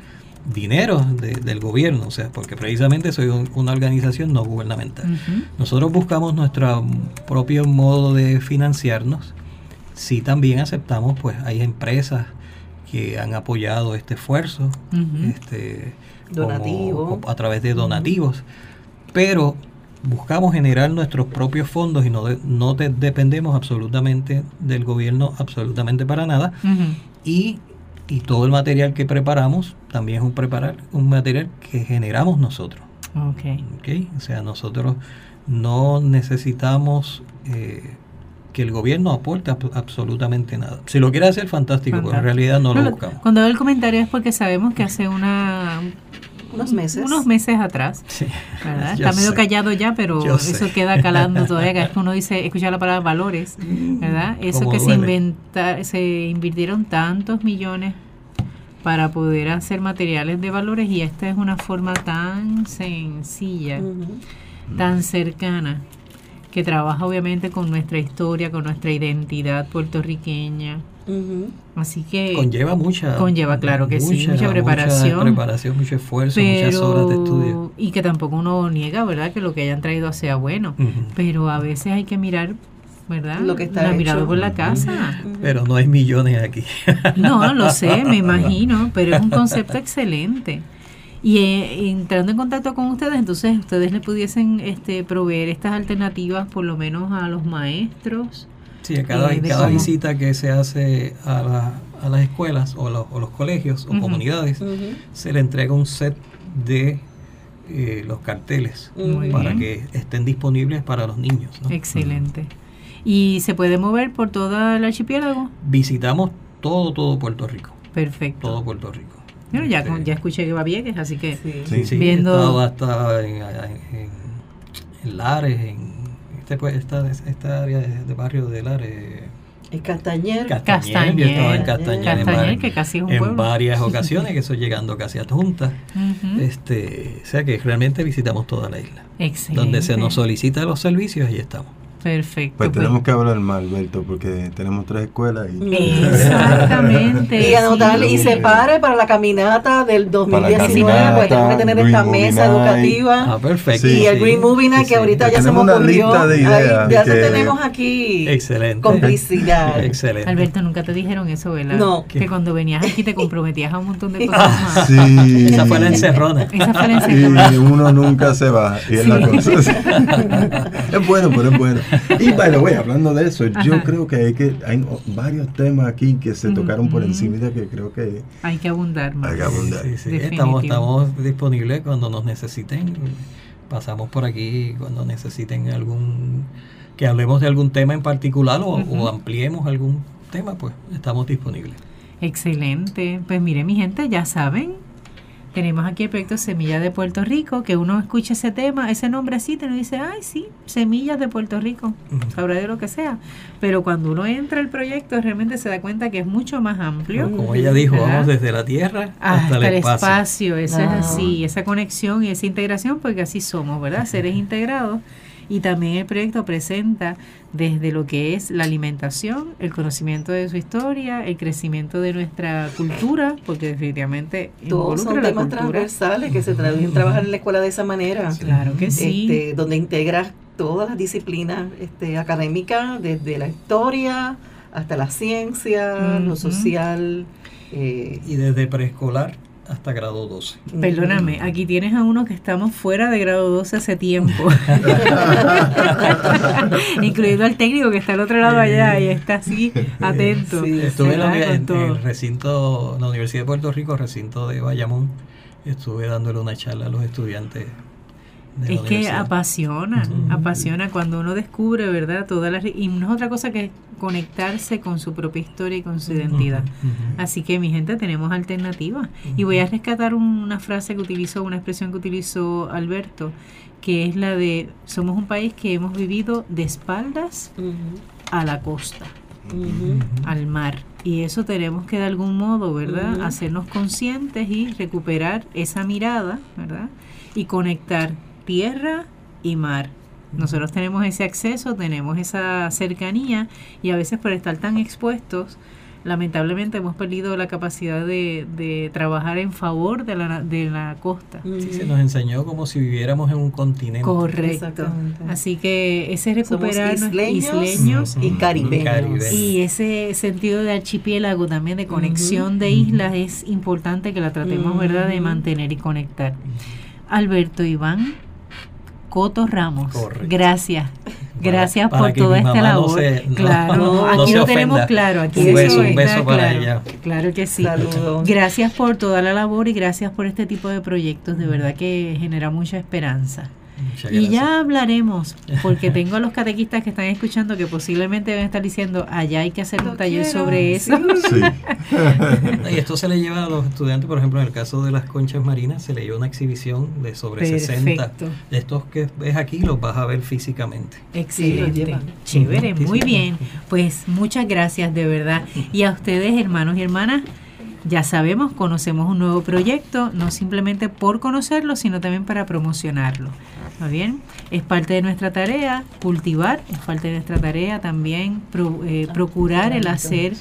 B: dinero de- del gobierno, o sea, porque precisamente soy un- una organización no gubernamental. Nosotros buscamos nuestro propio modo de financiarnos. Sí también aceptamos, pues hay empresas que han apoyado este esfuerzo, este, como-
D: Donativo.
B: como a través de donativos, pero buscamos generar nuestros propios fondos y no, de- no de- dependemos absolutamente del gobierno, absolutamente para nada. Y, y todo el material que preparamos también es un, preparar, un material que generamos nosotros.
A: Ok.
B: ¿ok? O sea, nosotros no necesitamos eh, que el gobierno aporte ab- absolutamente nada. Si lo quiere hacer, fantástico, pero en realidad no
A: No,
B: lo buscamos.
A: Cuando hago el comentario es porque sabemos que hace una
D: Unos meses.
A: unos meses atrás,
B: Sí,
A: ¿verdad?
B: yo
A: Está medio
B: sé.
A: callado ya, pero
B: Yo
A: eso
B: sé.
A: queda calando todavía. Vez que uno dice, escucha la palabra valores, ¿verdad? Eso que se inventa, se invirtieron tantos millones para poder hacer materiales de valores y esta es una forma tan sencilla, tan cercana, que trabaja obviamente con nuestra historia, con nuestra identidad puertorriqueña. Así que
B: Conlleva mucha...
A: Conlleva, claro que sí, mucha preparación.
B: preparación, mucho esfuerzo, muchas horas de estudio.
A: y que tampoco uno niega, ¿verdad? Que lo que hayan traído sea bueno. Pero a veces hay que mirar, ¿verdad?
D: Lo que está
A: la mirada por la casa.
B: Pero no hay millones aquí.
A: No, lo sé, me imagino, pero es un concepto excelente. Y eh, entrando en contacto con ustedes, entonces ustedes le pudiesen este, proveer estas alternativas por lo menos a los maestros.
B: Sí, a cada,
A: Eh,
B: cada visita que se hace a, la- a las escuelas o, los- o los colegios o comunidades, se le entrega un set de eh, los carteles
A: Muy
B: para
A: bien.
B: que estén disponibles para los niños. ¿no?
A: Excelente. ¿Y se puede mover por todo el archipiélago?
B: Visitamos todo, todo Puerto Rico.
A: Perfecto.
B: Todo Puerto Rico.
A: Bueno, ya,
B: Este,
A: ya escuché que va Vieques, así que
D: Sí.
A: Viendo-
B: hasta en, en- en Lares, en este, pues, esta, esta área de, de barrio de Lares.
D: El Castañer.
B: Castañer, yo en
D: Castañer.
B: Castañer, en
A: que casi es un
B: en
A: pueblo.
B: varias ocasiones, que estoy llegando casi a Junta.
A: Ujú.
B: Este, o sea que realmente visitamos toda la isla.
A: Excelente.
B: Donde se nos solicita los servicios, ahí estamos.
A: Perfecto.
C: Pues
A: pues.
C: tenemos que hablar mal, Alberto, porque tenemos tres escuelas y
A: Exactamente.
D: Y anotarle y se pare para la caminata del 2019,
C: caminata,
D: porque tenemos que tener
C: Green
D: esta
C: Movie
D: mesa
C: Night.
D: educativa.
B: Ah, perfecto.
C: Sí,
D: y el
B: sí.
D: Green Movie Night,
B: Sí,
D: que
B: sí.
D: ahorita ya se me ocurrió.
C: lista de
D: ya
C: que-
D: tenemos aquí
B: Excelente.
D: complicidad.
B: Excelente.
A: Alberto, nunca te dijeron eso, ¿verdad?
D: No.
A: Que cuando venías aquí te comprometías a un montón de cosas más.
C: Sí.
B: Esa fue la encerrona.
A: Esa fue la encerrona.
C: Y uno nunca se va. Y es la cosa. es bueno, pero es bueno. Y by the way, hablando de eso, yo creo que hay que hay varios temas aquí que se tocaron por encima que creo que
A: Hay que abundar más.
C: hay que abundar.
B: Sí, sí. Estamos, estamos disponibles cuando nos necesiten. Pasamos por aquí cuando necesiten algún que hablemos de algún tema en particular o ampliemos algún tema, pues estamos disponibles.
A: Excelente. Pues mire, mi gente, ya saben, tenemos aquí el proyecto Semillas de Puerto Rico, que uno escucha ese tema, ese nombrecito, y uno dice, ay, sí, Semillas de Puerto Rico, sabrá de lo que sea. Pero cuando uno entra al proyecto, realmente se da cuenta que es mucho más amplio.
B: Como ella dijo,
A: ¿Verdad?
B: vamos desde la tierra hasta,
A: hasta
B: el espacio.
A: eso
D: Ah.
A: es así, esa conexión y esa integración, porque así somos, ¿verdad? Seres integrados. Y también el proyecto presenta desde lo que es la alimentación, el conocimiento de su historia, el crecimiento de nuestra cultura, porque definitivamente
D: todos son temas transversales que se deben trabajar en la escuela de esa manera.
A: Claro que sí.
D: Este, donde integras todas las disciplinas este, académicas, desde la historia hasta la ciencia, lo social.
B: Eh, y desde preescolar hasta grado 12.
A: Perdóname, aquí tienes a uno que estamos fuera de grado 12 hace tiempo. Incluido al técnico que está al otro lado allá y está así atento.
B: estuve en, el recinto, la Universidad de Puerto Rico, recinto de Bayamón, estuve dándole una charla a los estudiantes
A: es que apasiona, apasiona cuando uno descubre, ¿verdad? Todas las y no es otra cosa que conectarse con su propia historia y con su identidad. Así que mi gente tenemos alternativas y voy a rescatar una frase que utilizó, una expresión que utilizó Alberto, que es la de somos un país que hemos vivido de espaldas a la costa, al mar. Y eso tenemos que de algún modo, ¿verdad? Hacernos conscientes y recuperar esa mirada, ¿verdad? Y conectar tierra y mar. Nosotros tenemos ese acceso, tenemos esa cercanía y a veces por estar tan expuestos, lamentablemente hemos perdido la capacidad de, trabajar en favor de la, de la costa.
B: Sí, se nos enseñó como si viviéramos en un continente.
A: Correcto. Así que ese recuperar
D: isleños, y caribeños.
A: Y ese sentido de archipiélago también, de conexión de islas, es importante que la tratemos, ¿verdad?, de mantener y conectar. Alberto Iván, Coto Ramos. Gracias. Gracias por toda esta labor. claro, aquí lo tenemos claro. Aquí
B: un beso, un beso para ella.
A: Claro que sí. Gracias por toda la labor y gracias por este tipo de proyectos. De verdad que genera mucha esperanza y ya hablaremos, porque tengo a los catequistas que están escuchando que posiblemente van a estar diciendo, allá hay que hacer un taller sobre eso.
B: y esto se le lleva a los estudiantes, por ejemplo, en el caso de las conchas marinas, se le lleva una exhibición de sobre 60. De estos que ves aquí, los vas a ver físicamente.
A: Excelente. Chévere, muy bien. Pues muchas gracias de verdad. Y a ustedes, hermanos y hermanas, ya sabemos, conocemos un nuevo proyecto, no simplemente por conocerlo, sino también para promocionarlo. ¿Está bien? Es parte de nuestra tarea cultivar, es parte de nuestra tarea también eh, procurar el hacer,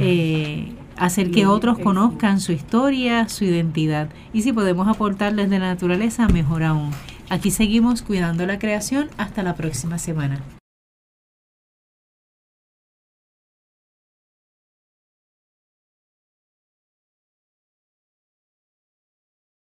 A: eh, hacer que otros conozcan su historia, su identidad. Y si podemos aportar desde la naturaleza, mejor aún. Aquí seguimos cuidando la creación. Hasta la próxima semana.